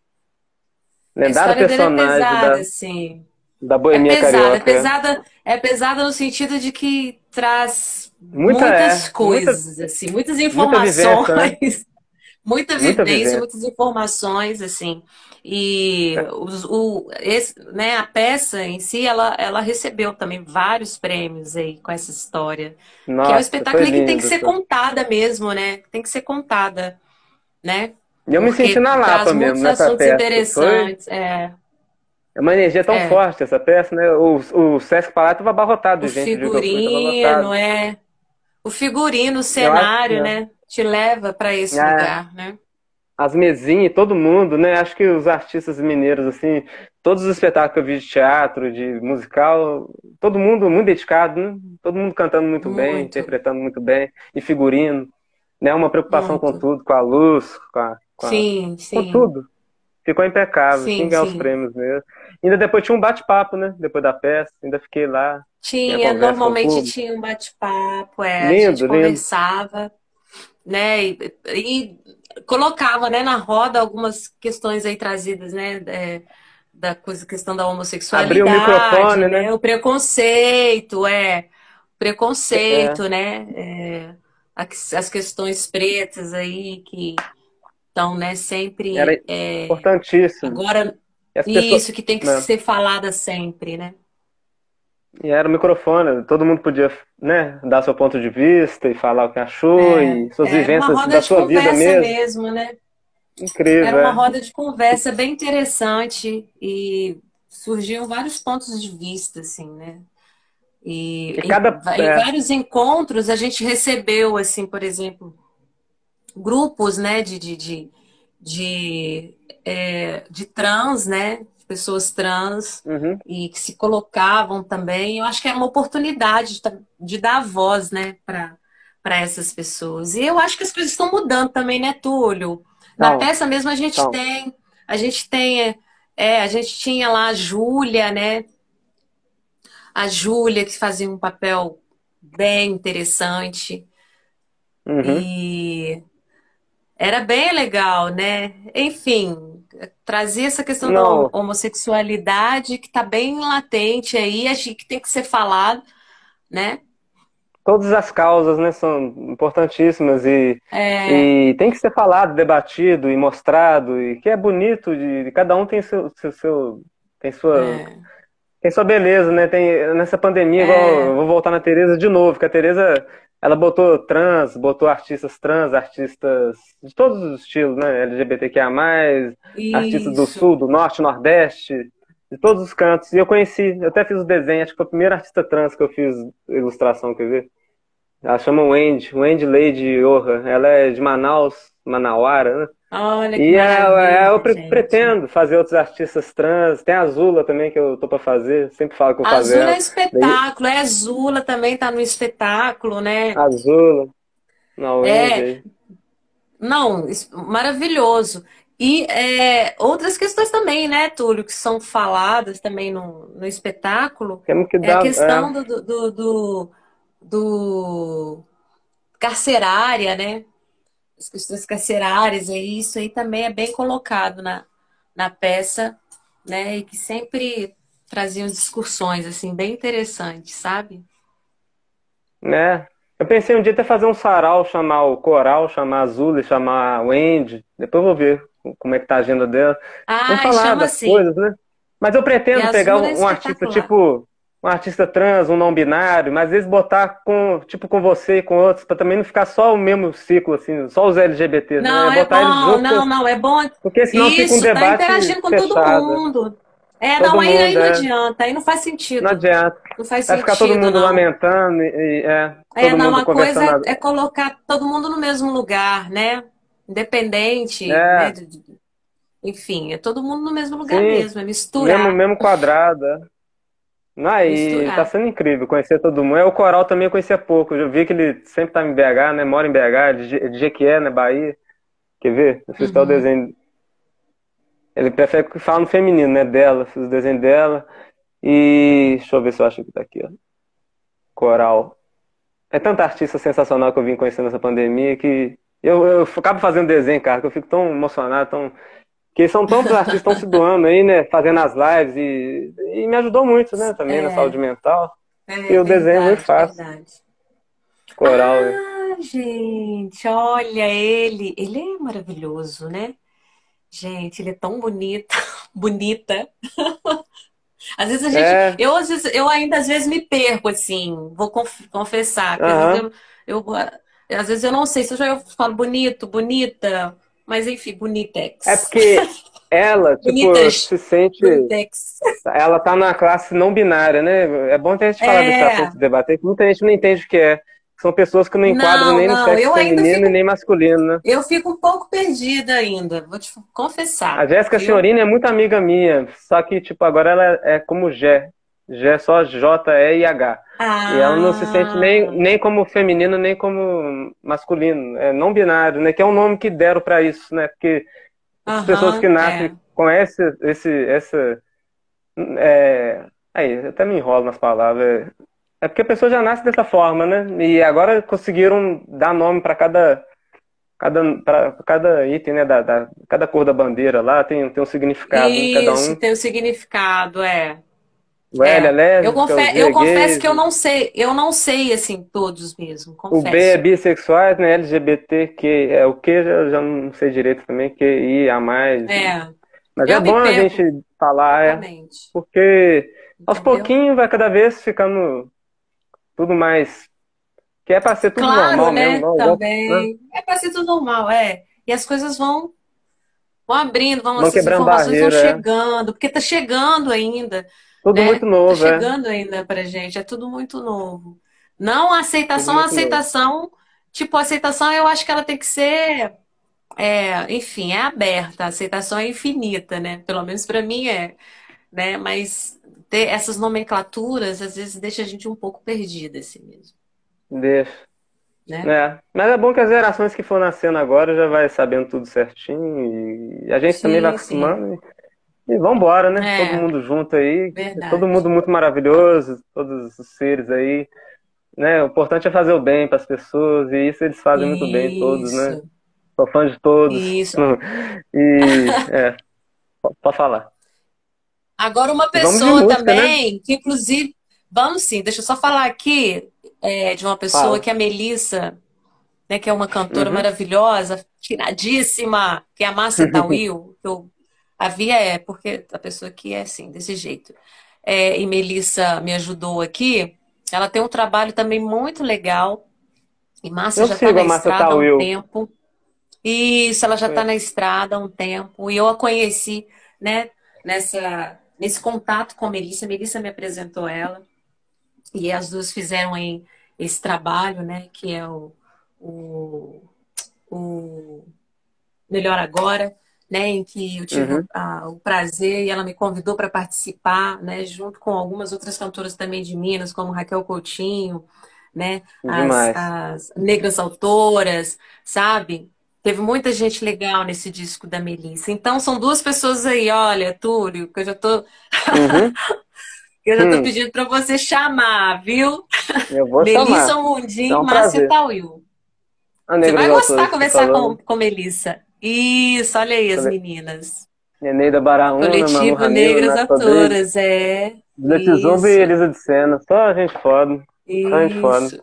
Lendário personagem é pesada, da, assim. da boemia é pesada, carioca. É pesada, é pesada no sentido de que traz Muita, muitas é, coisas, muita, assim, muitas informações. Muita né? Muita vivência, muita muitas informações, assim. E é. os, o, esse, né, a peça em si, ela, ela recebeu também vários prêmios aí com essa história. Nossa, que é um espetáculo lindo, que tem que ser contada mesmo, né? Tem que ser contada, né? E eu me senti na Lapa mesmo, nessa assuntos peça. interessantes, Foi... é. É uma energia tão é. forte essa peça, né? O, o Sesc Palato estava abarrotado de o gente. O figurino, é. O figurino, o cenário, acho, né? Te leva para esse é. lugar, né? as mesinhas, todo mundo, né? Acho que os artistas mineiros, assim, todos os espetáculos que eu vi de teatro, de musical, todo mundo muito dedicado, né? Todo mundo cantando muito, muito. bem, interpretando muito bem, e figurino, né? Uma preocupação muito. com tudo, com a luz, com, a, com, sim, a, sim. com tudo. Ficou impecável, sim, ganhar os prêmios mesmo. Ainda depois tinha um bate-papo, né? Depois da peça, ainda fiquei lá. Tinha, normalmente tinha um bate-papo, é, lindo, a gente lindo. conversava, né? E, e colocava né, na roda algumas questões aí trazidas, né? É, da coisa, questão da homossexualidade, Abriu o microfone, né? né? O preconceito, é. Preconceito, é. né? É, as questões pretas aí que estão, né, sempre. Era é, importantíssimo. Agora, isso que tem que né? ser falada sempre, né? E era o microfone, todo mundo podia né, dar seu ponto de vista e falar o que achou é, e suas vivências da sua vida mesmo. mesmo né? Incrível. Era uma é. roda de conversa bem interessante e surgiam vários pontos de vista, assim, né? E, e cada, em, é... em, vários encontros a gente recebeu, assim, por exemplo, grupos, né, de, de, de, de, é, de trans, né? Pessoas trans uhum. e que se colocavam também. Eu acho que é uma oportunidade de, de dar voz, né, para essas pessoas. E eu acho que as coisas estão mudando também, né, Túlio? Na peça mesmo a gente tem, a gente tem, é, a gente tinha lá a Júlia, né? A Júlia que fazia um papel bem interessante. Uhum. E era bem legal, né? Enfim, trazia essa questão Não. da homossexualidade que está bem latente aí, acho que tem que ser falado, né? Todas as causas, né, são importantíssimas e, é... e tem que ser falado, debatido e mostrado e que é bonito de, cada um tem seu, seu, seu tem sua é. tem sua beleza, né? Tem nessa pandemia, é. igual, vou voltar na Teresa de novo, que a Teresa ela botou trans, botou artistas trans, artistas de todos os estilos, né? LGBTQIA, Isso. artistas do sul, do norte, nordeste, de todos os cantos. E eu conheci, eu até fiz o desenho, acho que foi a primeira artista trans que eu fiz ilustração, quer ver? Ela chama Wendy, Wendy Lady Orra. Ela é de Manaus, Manauara, né? Olha que e é, é, eu pre pretendo fazer outros artistas trans. Tem a Azula também que eu tô para fazer. Sempre falo que eu fazer. Azula é espetáculo, Daí... é Azula também tá no espetáculo, né? Azula. Não, é. Não, maravilhoso. E é, outras questões também, né, Túlio, que são faladas também no, no espetáculo. Temos que dar, é a questão é... do, do, do, do carcerária, né? As questões carcerárias, e isso aí também é bem colocado na, na peça, né? E que sempre traziam discussões, assim, bem interessantes, sabe? Né? Eu pensei um dia até fazer um sarau, chamar o Coral, chamar a Zula, chamar o Andy. Depois eu vou ver como é que tá a agenda dela. Ah, Vamos falar das assim. coisas, né? Mas eu pretendo pegar um, é um artista tipo um artista trans, um não binário, mas às vezes botar com, tipo, com você e com outros, para também não ficar só o mesmo ciclo, assim, só os LGBT, né? não, né? É botar bom, eles juntos, não, não, é bom. Porque senão Isso, fica um tá debate tá interagindo com fechado. todo mundo. É, todo não, aí, mundo, aí não é. adianta, aí não faz sentido. Não adianta. Não faz Vai sentido, ficar todo mundo não. lamentando e, é, é não, uma coisa é, é, colocar todo mundo no mesmo lugar, né? Independente, é. né? Enfim, é todo mundo no mesmo lugar Sim, mesmo, é misturar. Mesmo, mesmo quadrado, é. Aí, tá sendo incrível conhecer todo mundo. É, o Coral também eu conhecia pouco. Eu vi que ele sempre tá em BH, né? Mora em BH, de Jequié, né? Bahia. Quer ver? Fiz uhum. o desenho. Ele prefere que fala no feminino, né? Dela, fiz o desenho dela. E deixa eu ver se eu acho que tá aqui, ó. Coral. É tanta artista sensacional que eu vim conhecendo nessa pandemia que eu, eu acabo fazendo desenho, cara, que eu fico tão emocionado, tão porque são tantos artistas que estão se doando aí, né? Fazendo as lives e, e me ajudou muito, né? Também é. na saúde mental. É, e o desenho é muito fácil. Verdade. Coral. Né? Ah, gente, olha ele. Ele é maravilhoso, né? Gente, ele é tão bonito, bonita. Às vezes a gente, é. eu, às vezes, eu ainda às vezes me perco, assim, vou conf confessar. Uhum. Eu, eu, às vezes eu não sei se eu já falo bonito, bonita, mas enfim, Bonitex. É porque ela, tipo, se sente. Bonitex. Ela tá na classe não binária, né? É bom ter a gente falar é. desse assunto, debater, que muita gente não entende o que é. São pessoas que não enquadram não, nem não. no sexo feminino fico... nem masculino, né? Eu fico um pouco perdida ainda, vou te confessar. A Jéssica eu... Senhorina é muito amiga minha, só que, tipo, agora ela é como Gé. Gé só J, E e H. Ah. E ela não se sente nem, nem como feminino, nem como masculino. É não binário, né? Que é um nome que deram para isso, né? Porque as pessoas que nascem é. com esse, esse, essa. É, aí, até me enrolo nas palavras. É porque a pessoa já nasce dessa forma, né? E agora conseguiram dar nome para cada cada, para cada item, né, da, da, cada cor da bandeira lá tem, tem um significado. Isso, cada um. tem um significado, é. É, lésbica, eu, confe eu confesso que eu não sei, eu não sei assim todos mesmo. Confesso. O B é bissexuais, né? LGBTQ é o que eu já não sei direito também, que I a mais. É. Mas eu é bom a gente falar, é, porque aos Entendeu? pouquinhos vai cada vez ficando tudo mais que é para ser tudo claro, normal né? mesmo. Também. Né? É para ser tudo normal, é. E as coisas vão vão abrindo, vão, vão as informações barreira, vão é. chegando, porque tá chegando ainda. Tudo né? muito novo, tá chegando é. ainda pra gente, é tudo muito novo. Não aceitação, aceitação, novo. tipo, aceitação eu acho que ela tem que ser, é, enfim, é aberta, a aceitação é infinita, né? Pelo menos para mim é, né? Mas ter essas nomenclaturas às vezes deixa a gente um pouco perdida assim mesmo. Deixa. Né? É. Mas é bom que as gerações que for nascendo agora já vai sabendo tudo certinho e a gente sim, também vai acostumando. Sim. E vamos embora, né? É, todo mundo junto aí. Verdade. Todo mundo muito maravilhoso, todos os seres aí. Né? O importante é fazer o bem para as pessoas, e isso eles fazem isso. muito bem, todos, né? Sou fã de todos. Isso. E, é, pode falar. Agora, uma pessoa música, né? também, né? que inclusive. Vamos sim, deixa eu só falar aqui é, de uma pessoa Fala. que é a Melissa, né, que é uma cantora uhum. maravilhosa, tiradíssima, que é a Márcia Tawil, que eu Havia é, porque a pessoa aqui é assim, desse jeito. É, e Melissa me ajudou aqui. Ela tem um trabalho também muito legal. E Márcia já está na estrada há um tempo. Isso, ela já está é. na estrada há um tempo. E eu a conheci, né, nessa, nesse contato com a Melissa. A Melissa me apresentou ela. E as duas fizeram aí esse trabalho, né, que é o, o, o Melhor Agora né, em que eu tive uhum. a, o prazer e ela me convidou para participar, né, junto com algumas outras cantoras também de Minas, como Raquel Coutinho, né, as, as, negras autoras, sabe? Teve muita gente legal nesse disco da Melissa. Então, são duas pessoas aí, olha, Túlio, que eu já tô. Uhum. eu já tô hum. pedindo para você chamar, viu? Eu vou Melissa chamar. Mundinho é um Márcia Tauil. Você vai gostar de conversar com, com Melissa. Isso, olha aí as meninas. Eneida Baraúna, Coletivo Manu Negras Autoras, é. Leti Zumbi e Elisa de Sena. Só gente foda. Só gente foda.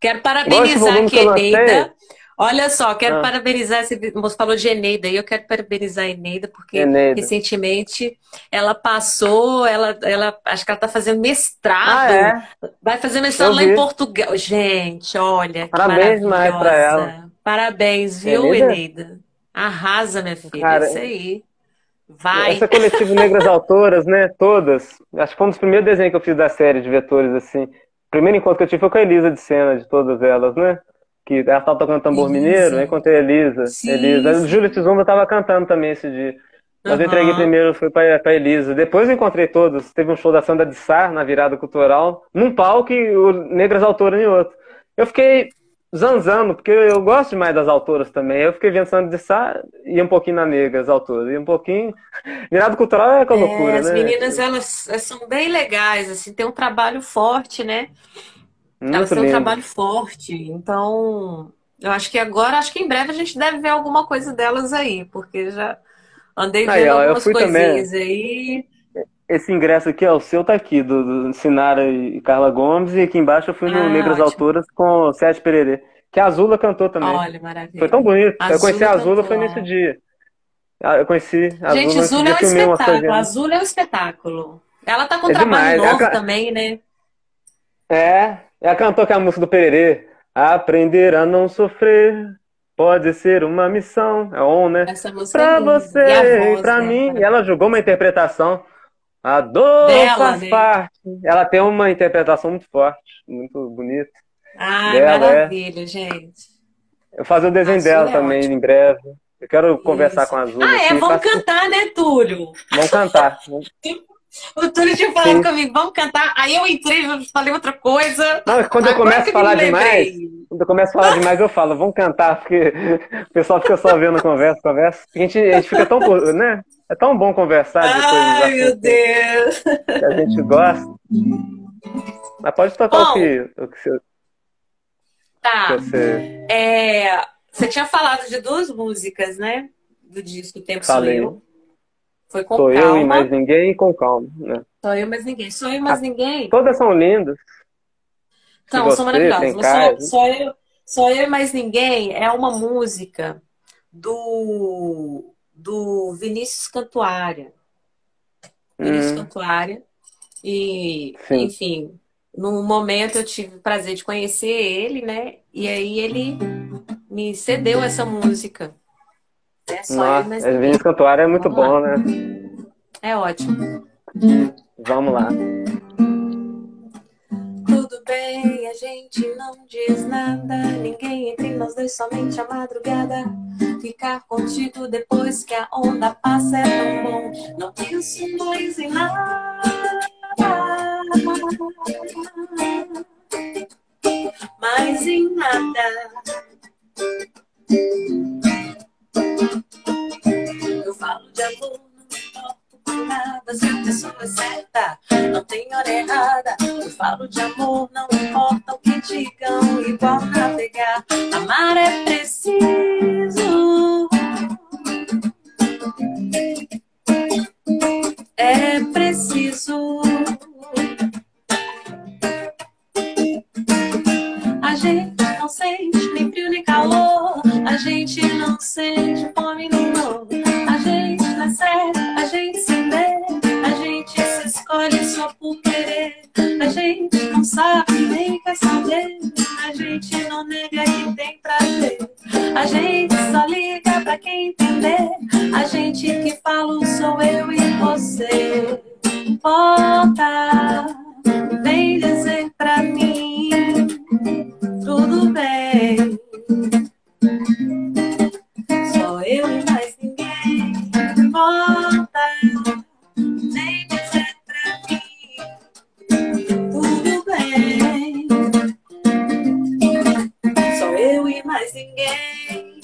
Quero parabenizar aqui a Eneida. Olha só, quero ah. parabenizar, você falou de Eneida, e eu quero parabenizar a Eneida, porque Eneida. recentemente ela passou, ela, ela acho que ela está fazendo mestrado, ah, é? vai fazer mestrado lá em Portugal. Gente, olha, Parabéns mais para ela. Parabéns, viu, Eneida? Eneida? Arrasa, minha filha, Cara, isso aí. Vai. Essa coletivo Negras Autoras, né? Todas. Acho que foi um dos primeiros desenhos que eu fiz da série de vetores, assim. O primeiro encontro que eu tive foi com a Elisa de cena, de todas elas, né? Que ela estava tocando tambor Elisa. mineiro, aí encontrei a Elisa. Sim, Elisa. Sim. Júlia Tizumba estava cantando também esse dia. Mas uhum. eu entreguei primeiro, foi pra, pra Elisa. Depois eu encontrei todos. Teve um show da Sandra de Sá, na virada cultural, num palco e o Negras Autoras em outro. Eu fiquei zanzando, porque eu gosto demais das autoras também. Eu fiquei vendo Sandra de Sá e um pouquinho na Negra, as autoras. E um pouquinho. Virado cultural é com é, loucura, as né? As meninas, elas são bem legais, assim, tem um trabalho forte, né? Muito elas têm um trabalho forte. Então, eu acho que agora, acho que em breve a gente deve ver alguma coisa delas aí, porque já andei vendo aí, ó, algumas coisinhas também. aí. Esse ingresso aqui, ó, o seu tá aqui, do, do Sinara e Carla Gomes, e aqui embaixo eu fui no ah, Negras ótimo. Autoras com o Sérgio Pererê, que a Azula cantou também. Olha, maravilha. Foi tão bonito. Azula eu conheci a Azula, cantou. foi nesse dia. Ah, eu conheci a Gente, Azula é um espetáculo. A Azula é um espetáculo. Ela tá com é trabalho demais. novo também, né? É, ela cantou com a música do Pererê. Aprender a não sofrer pode ser uma missão. É on, né? Essa música pra é você e, pra né? mim. E ela jogou uma interpretação a dor Dela, faz né? parte. Ela tem uma interpretação muito forte, muito bonita. Dela, é. maravilha, é. gente. Eu fazer o desenho a dela é também ótimo. em breve. Eu quero Isso. conversar com a Azul. Ah, é? Vamos cantar, né, Túlio? Vamos cantar. O Túlio tinha falado Sim. comigo, vamos cantar. Aí eu entrei, falei outra coisa. Não, quando eu começo a falar demais, quando eu começo a falar demais, eu falo, vamos cantar, porque o pessoal fica só vendo conversa, conversa. A gente, a gente fica tão, né? É tão bom conversar de Ai, meu Deus! Que a gente gosta. Mas pode tocar bom, o que, o que você. Tá. Que você... É, você tinha falado de duas músicas, né? Do disco Tempo Falei. Sou Eu. Foi com Sou calma. eu e mais ninguém e com calma. Né? Sou eu mais ninguém. Sou eu mais ah, ninguém. Todas são lindas. Não, são maravilhosas. Só, só, eu, só eu e mais ninguém é uma música do do Vinícius Cantuária. Vinícius hum. Cantuária. E, Sim. enfim, no momento eu tive o prazer de conhecer ele, né? E aí ele me cedeu essa música. É só Nossa, mas... Vinícius Cantuária é muito Vamos bom, lá. né? É ótimo. Vamos lá tudo bem, a gente não diz nada. Ninguém entre nós dois, somente a madrugada. Ficar contigo depois que a onda passa é tão bom. Não penso mais em nada. Mais em nada. Eu falo de amor nada se a pessoa é certa. Não tem hora errada. Eu falo de amor, não importa o que digam. Igual navegar, amar é preciso. É preciso. A gente não sente nem frio nem calor. A gente não sente fome nem dor. A gente não é certo, só por querer. A gente não sabe nem quer saber. A gente não nega que tem prazer. A gente só liga pra quem entender. A gente que fala sou eu e você. Volta, vem dizer pra mim tudo bem. Só eu e mais mais ninguém.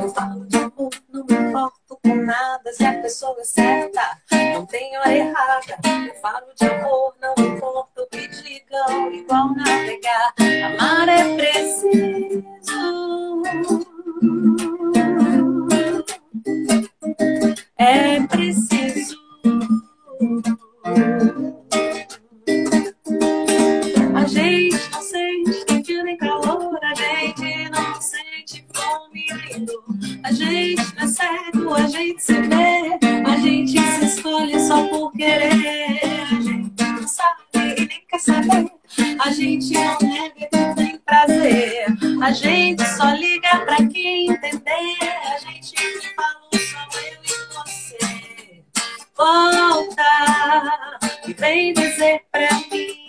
Eu falo de amor, não me importo com nada se a pessoa é certa, não tem hora errada. Eu falo de amor, não me importo que digam igual navegar. Amar é preciso. É preciso. A gente não sente frio nem calor, a gente não sente fome nem dor. A gente não é cego, a gente se vê, a gente se escolhe só por querer. A gente não sabe e nem quer saber, a gente não nega e tem prazer. A gente só liga pra quem entender, Volta e vem dizer pra mim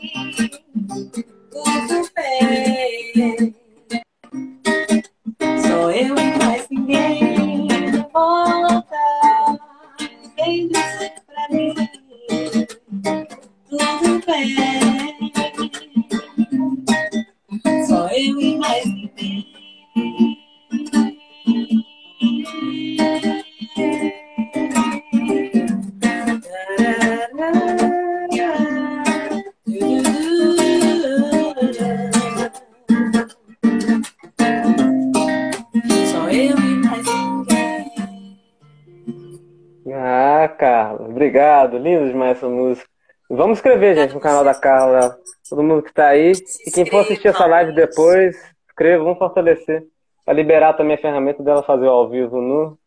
Vamos escrever, gente, no canal da Carla. Todo mundo que tá aí. E quem for assistir essa live depois, escreva, vamos fortalecer. Pra liberar também a ferramenta dela fazer o ao vivo no,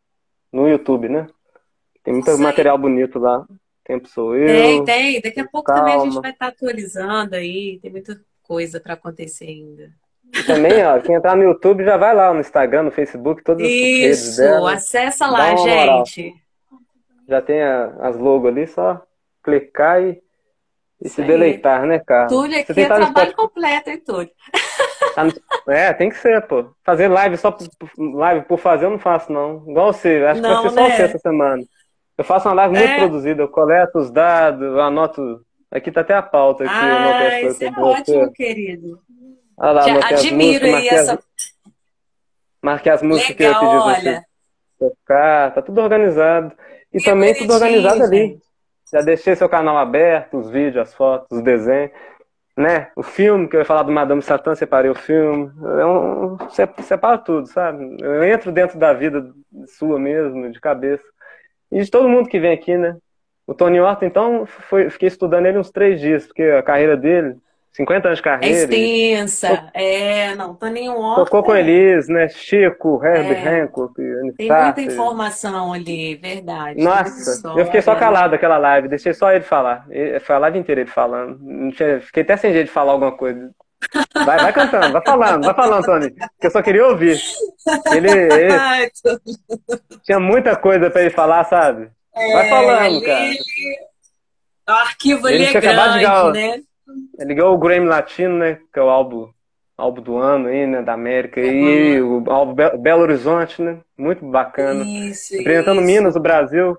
no YouTube, né? Tem muito Isso aí. material bonito lá. Tempo sou eu. Tem, tem. Daqui a pouco também a gente Calma. vai estar atualizando aí. Tem muita coisa para acontecer ainda. E também, ó, quem entrar no YouTube já vai lá no Instagram, no Facebook, todas as redes Isso, acessa lá, uma moral. gente. Já tem a- as logos ali, só clicar e, e se deleitar, né, cara? Túlio aqui é que trabalho Spotify, completo, hein, Túlio? tá no- É, tem que ser, pô. Fazer live só por, live por fazer eu não faço, não. Igual você, acho que Não, vai ser só né? você essa semana. Eu faço uma live muito É. produzida, eu coleto os dados, anoto. Aqui tá até a pauta aqui, Ah, isso é sobre você. ótimo, querido. Olha lá, Te admiro músicas, aí marquei as, essa. marquei as músicas que eu Legal, você olha. tocar, tá tudo organizado. E Que também tudo organizado ali. Já deixei seu canal aberto, os vídeos, as fotos, os desenhos, né? O filme, que eu ia falar do Madame Satã, separei o filme. É um, se- separa tudo, sabe? Eu entro dentro da vida sua mesmo, de cabeça. E de todo mundo que vem aqui, né? O Tony Horta, então, foi, fiquei estudando ele uns três dias, porque a carreira dele, 50 anos de É carreira, e extensa. É, não, Toninho tocou com Horta. Elis, né? Chico, Herbie É. Hancock, Tem muita informação ali, verdade. Nossa, eu fiquei só calado naquela live, deixei só ele falar. Ele- Foi a live inteira ele falando. Fiquei até sem jeito de falar alguma coisa. Vai, vai cantando, vai falando, vai falando, Tony. Que eu só queria ouvir. Ele, ele tô- tinha muita coisa pra ele falar, sabe? Vai É, falando, ali, cara. o arquivo ali Ele é acabado de grande, ganhar- né? Ele ganhou o Grammy Latino, né? Que é o álbum, álbum do ano aí, né? Da América. E o álbum Be- Belo Horizonte, né? Muito bacana. Isso, Representando isso. Minas, o Brasil.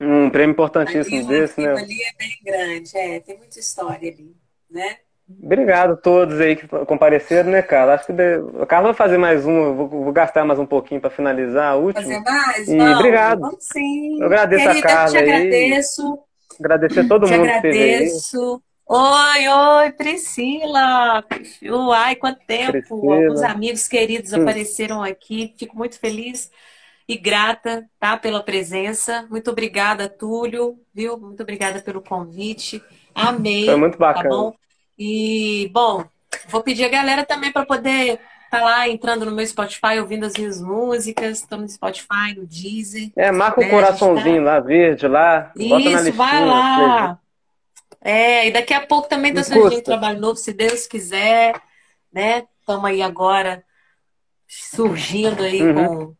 Um prêmio Ali, importantíssimo o desse, né? ali é bem grande, é, tem muita história ali, né? Obrigado a todos aí que compareceram, né, Carla? Acho que o Carla vai fazer mais um, vou, vou gastar mais um pouquinho para finalizar a última. Fazer mais? E Vamos, obrigado. vamos sim. Eu agradeço a Querida, eu te Carla aí. agradeço, Agradecer a todo te mundo que agradeço. Oi, oi, Priscila. Uai, quanto tempo. Priscila. Alguns amigos queridos Hum. apareceram aqui. Fico muito feliz e grata, tá, pela presença. Muito obrigada, Túlio, viu? Muito obrigada pelo convite. Amei. Foi muito Tá bacana. bom? E, bom, vou pedir a galera também para poder estar lá entrando no meu Spotify, ouvindo as minhas músicas. Estou no Spotify, no Deezer. É, marca um né, coraçãozinho lá, verde lá, Isso, vai lá. É, e daqui a pouco também está surgindo custa. trabalho novo, se Deus quiser, né? Estamos aí agora surgindo aí Uhum. com,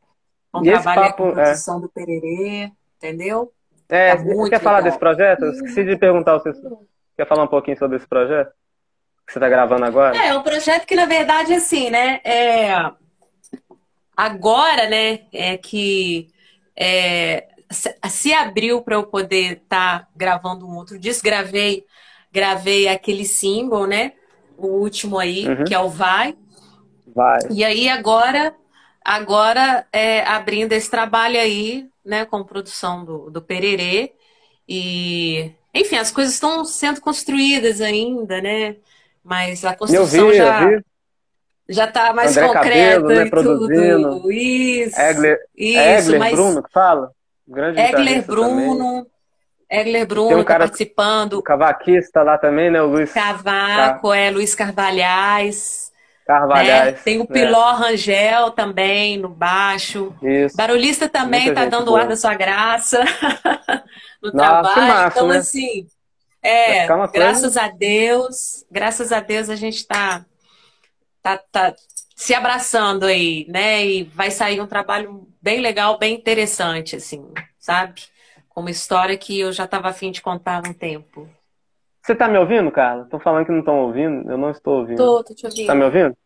com E trabalho papo, com é. produção do Pererê, entendeu? É, Tá você quer falar legal. desse projeto? Eu esqueci de perguntar, você quer falar um pouquinho sobre esse projeto? Que você está gravando agora? É, é um projeto que, na verdade, assim, né? É... Agora, né, é que é, se, abriu para eu poder estar gravando um outro disco. Gravei, gravei aquele single, né? O último aí, Uhum. que é o Vai. Vai. E aí agora agora é, abrindo esse trabalho aí, né, com produção do, do Pererê. E, enfim, as coisas estão sendo construídas ainda, né? Mas a construção vi, já já está mais André concreta Cabelo, né, produzindo. tudo. Isso. Egler, isso, Egler mas... Bruno que fala? Grande Egler Bruno. Também. Egler Bruno Tem um tá cara, tá participando. Cavaquista lá também, né? O Luiz. Cavaco, Car... é, Luiz Carvalhais. Carvalhais. Né? Tem o Piló é. Rangel também no baixo. Isso. Barulhista também Muita tá dando o ar da sua graça no Nossa, trabalho. Massa, então, né? assim, é, graças a Deus, graças a Deus a gente tá, tá, tá se abraçando aí, né? E vai sair um trabalho bem legal, bem interessante, assim, sabe? Com uma história que eu já estava afim de contar há um tempo. Você tá me ouvindo, Carla? Estão falando que não estão ouvindo. Eu não estou ouvindo. Tô, tô te ouvindo. Tá me ouvindo?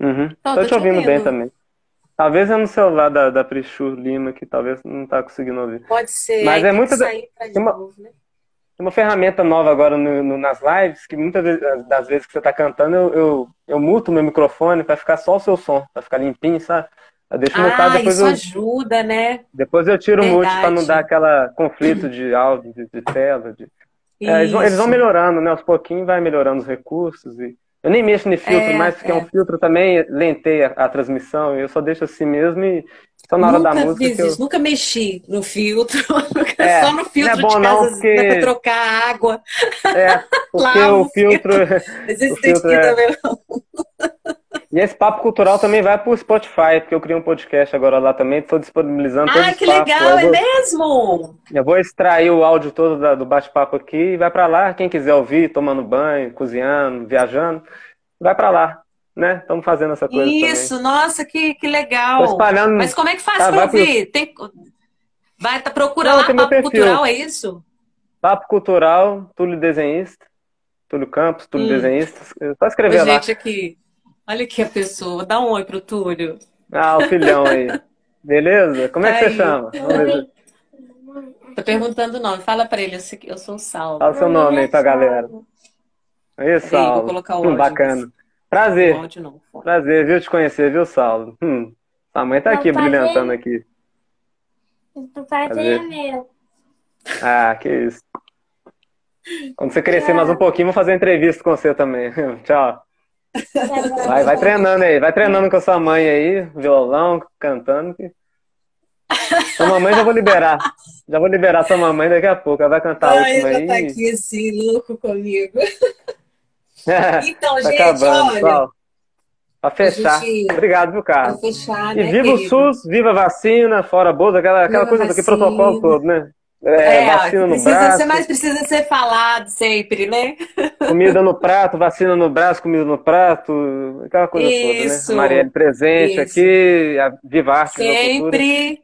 Uhum. Tô, tô, tô te, ouvindo, ouvindo, bem também. Talvez é no celular da, da Prichur Lima que talvez não tá conseguindo ouvir. Pode ser. Mas é muito. Tem uma, novo, né? uma ferramenta nova agora no, no, nas lives que muitas vezes, das vezes que você tá cantando, eu, eu, eu muto meu microfone para ficar só o seu som, para ficar limpinho, sabe? Eu deixo ah, mutado, depois isso eu, ajuda, né? Depois eu tiro Verdade. o mute para não dar aquela conflito de áudio, de, de tela, de é, eles, vão, eles, vão, melhorando, né? Aos pouquinhos vai melhorando os recursos. E... Eu nem mexo no filtro é, mais, porque é. um filtro também lenteia a transmissão. Eu só deixo assim mesmo e só na hora nunca da música. Fiz eu... Nunca mexi no filtro. É, só no filtro não é bom, de casa porque... dá pra trocar água. É, porque o filtro. o filtro é... E esse papo cultural também vai pro Spotify, porque eu criei um podcast agora lá também, estou disponibilizando ah, todo Ah, que legal, é mesmo? Eu vou extrair o áudio todo da, do bate-papo aqui e vai para lá. Quem quiser ouvir, tomando banho, cozinhando, viajando, vai para lá. Né? Estamos fazendo essa coisa Isso, também. nossa, que, que legal. espalhando... Mas como é que faz tá, para ouvir? Pro... Tem... Vai, tá, procura lá Papo Cultural, é isso? Papo Cultural, Túlio Desenhista, Túlio Campos, Túlio hum. Desenhista. Só escrever Ô, lá. Gente, aqui. Olha aqui a pessoa. Dá um oi pro Túlio. Ah, o filhão aí. Beleza? Como é que aí. você chama? Tô perguntando o nome. Fala pra ele, eu sou o Saulo. Fala o seu nome aí pra galera. Aí, Saulo. Vou colocar o áudio. Hum, bacana. Prazer. Prazer, viu, te conhecer, viu, Saulo? Hum. Sua mãe tá aqui, brilhantando aqui. O prazer é meu. Ah, que isso. Quando você crescer mais um pouquinho, vou fazer entrevista com você também. Tchau. Vai, vai treinando aí, vai treinando com a sua mãe aí, violão, cantando. Que... Sua mamãe já vou liberar. Já vou liberar sua mamãe daqui a pouco. Ela vai cantar a última ela aí. tá aqui assim, louco comigo. então, tá gente, acabando, olha. Pra fechar. Gente... Obrigado, viu, Carlos? Pra fechar, e né, viva querido? o SUS, viva a vacina, fora bolsa, aquela, aquela coisa daquele protocolo todo, né? É, é vacina no braço. Ser, mais precisa ser falado sempre, né? Comida no prato, vacina no braço, comida no prato, aquela coisa isso, toda, né? Marielle presente isso. aqui, a Viva Arte Sempre.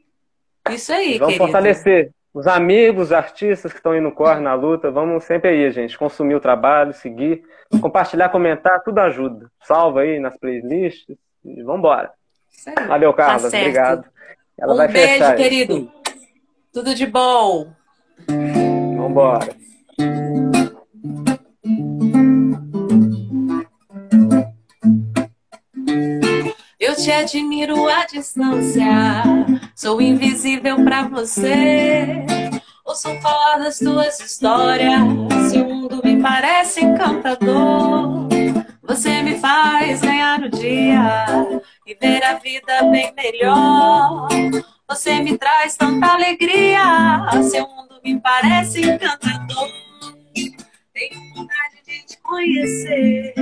Isso aí, Vamos querido. fortalecer os amigos, os artistas que estão indo no corre, na luta. Vamos sempre aí, gente. Consumir o trabalho, seguir, compartilhar, comentar, tudo ajuda. Salva aí nas playlists e vambora. Valeu, Carlos. Tá Obrigado. Ela um vai beijo, fechar querido. Aí. Tudo de bom. Vambora. Eu te admiro à distância, sou invisível para você. Ouço falar das tuas histórias, seu mundo me parece encantador. Você me faz ganhar o dia e ver a vida bem melhor. Você me traz tanta alegria, seu mundo me parece encantador. Tenho vontade de te conhecer,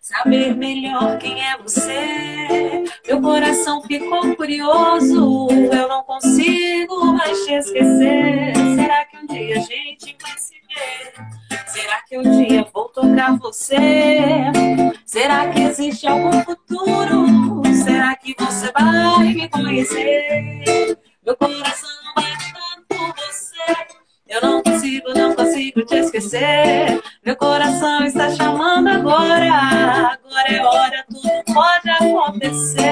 saber melhor quem é você. Meu coração ficou curioso, eu não consigo mais te esquecer. Será que um dia a gente vai se ver? Será que um dia vou tocar você? Será que existe algum futuro? Será que você vai me conhecer? Meu coração bate tanto por você. Eu não consigo, não consigo te esquecer. Meu coração está chamando agora. Agora é hora, tudo pode acontecer.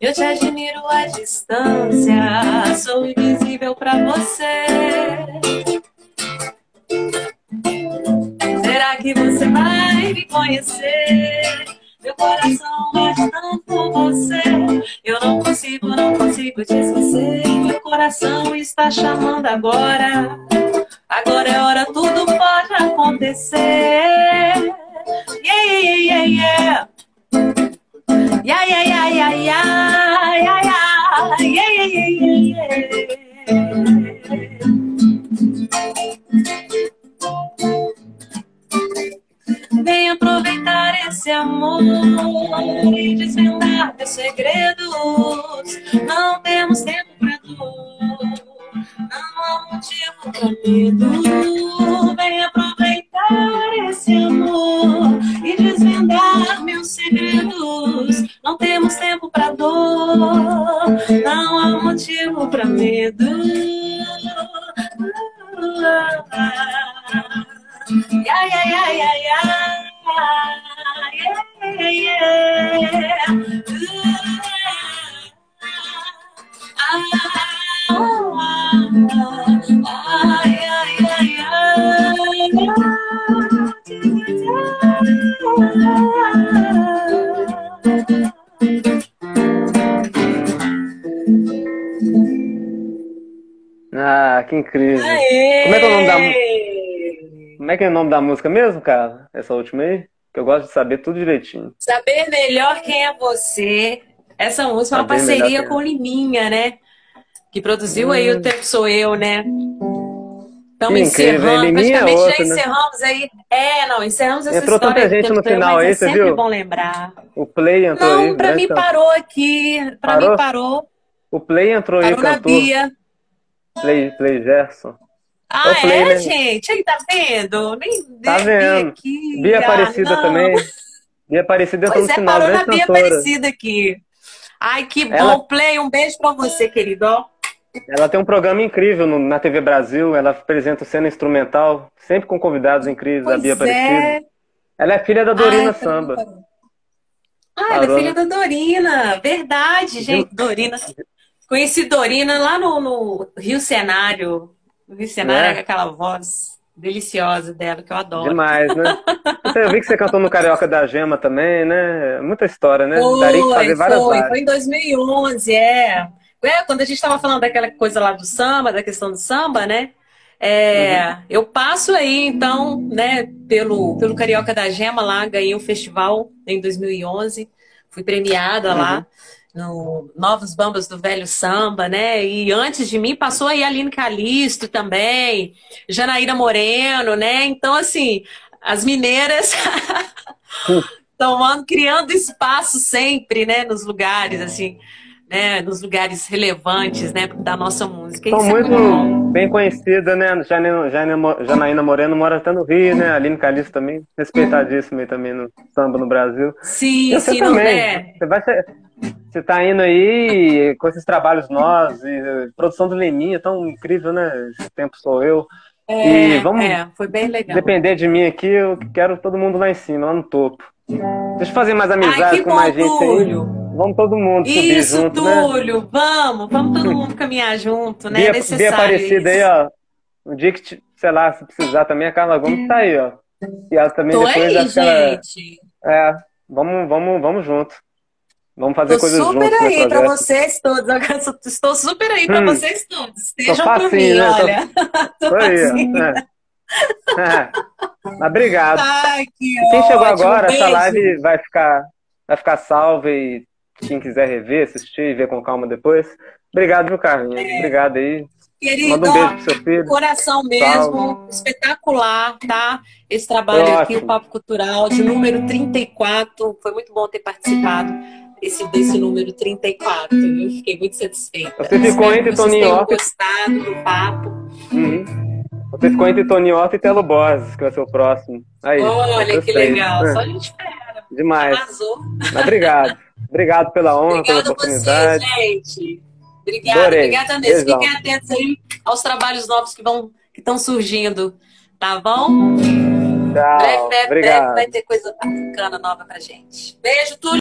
Eu te admiro à distância, sou invisível pra Será conhecer? Meu coração bate tanto por você. Eu não consigo, não consigo te esquecer. Meu coração está chamando agora. Agora é hora, tudo pode acontecer. Yeah, yeah, yeah, yeah. Yeah, yeah, yeah, yeah, yeah, yeah, yeah, yeah, yeah, yeah, yeah. Vem aproveitar esse amor e desvendar meus segredos. Não temos tempo pra dor, não há motivo pra medo. Vem aproveitar esse amor e desvendar meus segredos. Não temos tempo pra dor, não há motivo pra medo. Yeah, yeah. Ah, que incrível. Aê. Como é que é o nome da música? Como é que é o nome da música mesmo, cara? Essa última aí? Que eu gosto de saber tudo direitinho. Saber melhor quem é você. Essa música é uma parceria é. com Liminha, né? Que produziu aí Hum. o Tempo Sou Eu, né? Estamos encerrando, é praticamente outro, já né? encerramos aí. É, não, encerramos essa Entrou história tanta do gente no final mas aí, é você sempre viu? bom lembrar. O Play entrou aí. Não, pra grande mim cantor. parou aqui. Pra Parou? mim parou. O Play entrou aí, Parou na cantor. Bia. Play, Play Gerson. Ah, Play, é, né? gente? Aí, tá vendo? Nem Tá vi vendo? aqui. Bia Aparecida também. Bia Aparecida entrou Pois no é, final, parou na grande Bia cantora. Aparecida aqui. Ai, que bom. Ela- Play, um beijo pra você, querido. Ela tem um programa incrível no- na TV Brasil. Ela apresenta cena instrumental, sempre com convidados incríveis, a Bia Pois Aparecida. é. Ela é filha da Dorina Ai, Samba. Ah, ela é filha da Dorina. Verdade, gente. Dorina. Conheci Dorina lá no, no Rio Cenário. Cenário, É? aquela voz deliciosa dela, que eu adoro. Demais, né? Eu vi que você cantou no Carioca da Gema também, né? Muita história, né? Foi, Daria que fazer várias foi, foi em 2011, é. É, quando a gente estava falando daquela coisa lá do samba, da questão do samba, né? É, Uhum. Eu passo aí, então, né, pelo, pelo Carioca da Gema lá, ganhei o festival em 2011, fui premiada lá no Novos Bambas do Velho Samba, né? E antes de mim passou aí a Aline Calisto também, Janaína Moreno, né? Então, assim, as mineiras tomando, criando espaço sempre, né, nos lugares, assim, né, nos lugares relevantes, né, da nossa música. Isso é muito bom. Bem conhecidas, né? Janaína, Janaína Mo- Janaína Moreno mora até no Rio, né? Aline Calixto também, respeitadíssima aí também no samba no Brasil. Sim, você sim, não também. é? Você vai ser... Você tá indo aí com esses trabalhos nós, e eh, produção do Leninha, tão incrível, né? Esse tempo sou eu. É, E vamos é, foi bem legal. depender de mim aqui, eu quero todo mundo lá em cima, lá no topo. Deixa eu fazer mais Ai, amizade que com mais gente aí. Vamos todo mundo subir Isso, junto, né? Túlio, vamos, vamos todo mundo caminhar junto, né? É Bia, Bia necessário Aparecida aí, isso. ó. Um dia que, sei lá, se precisar também, a Carla Gomes tá aí, ó. E ela também Tô depois aí, que ela- gente. É, vamos, vamos, vamos junto. Vamos fazer Tô coisas super juntos no aí pra projeto. vocês todos. Estou super aí pra Hum. vocês todos. Estejam por facinho, mim, né? Olha. Tô Tô aí, ó. É. É. Obrigado. Ai, que Quem chegou ótimo. agora, essa Beijo. live vai ficar, vai ficar salva e quem quiser rever, assistir e ver com calma depois. Obrigado, viu, Carlinhos? É. Obrigado aí. Querido, Manda um beijo pro seu filho. coração mesmo, espetacular, tá? Esse trabalho Ótimo. aqui, o Papo Cultural, de número 34. Foi muito bom ter participado desse, desse número 34. Eu fiquei muito satisfeita. Você ficou Espero entre Tony Hawk- gostado do papo. Uhum. Você ficou entre Tony Otto e Telo Borges, que vai ser o próximo. Aí, Olha que legal. É, Só a gente fera. Demais. Arrasou. Mas obrigado. Obrigado pela honra, pela Obrigada a você, oportunidade. gente. Obrigada, Adorei. obrigada mesmo. Beijão. Fiquem atentos aí aos trabalhos novos que vão que estão surgindo, tá bom? Tchau. breve, breve, breve Obrigado. vai ter coisa bacana nova pra gente. Beijo, Túlio.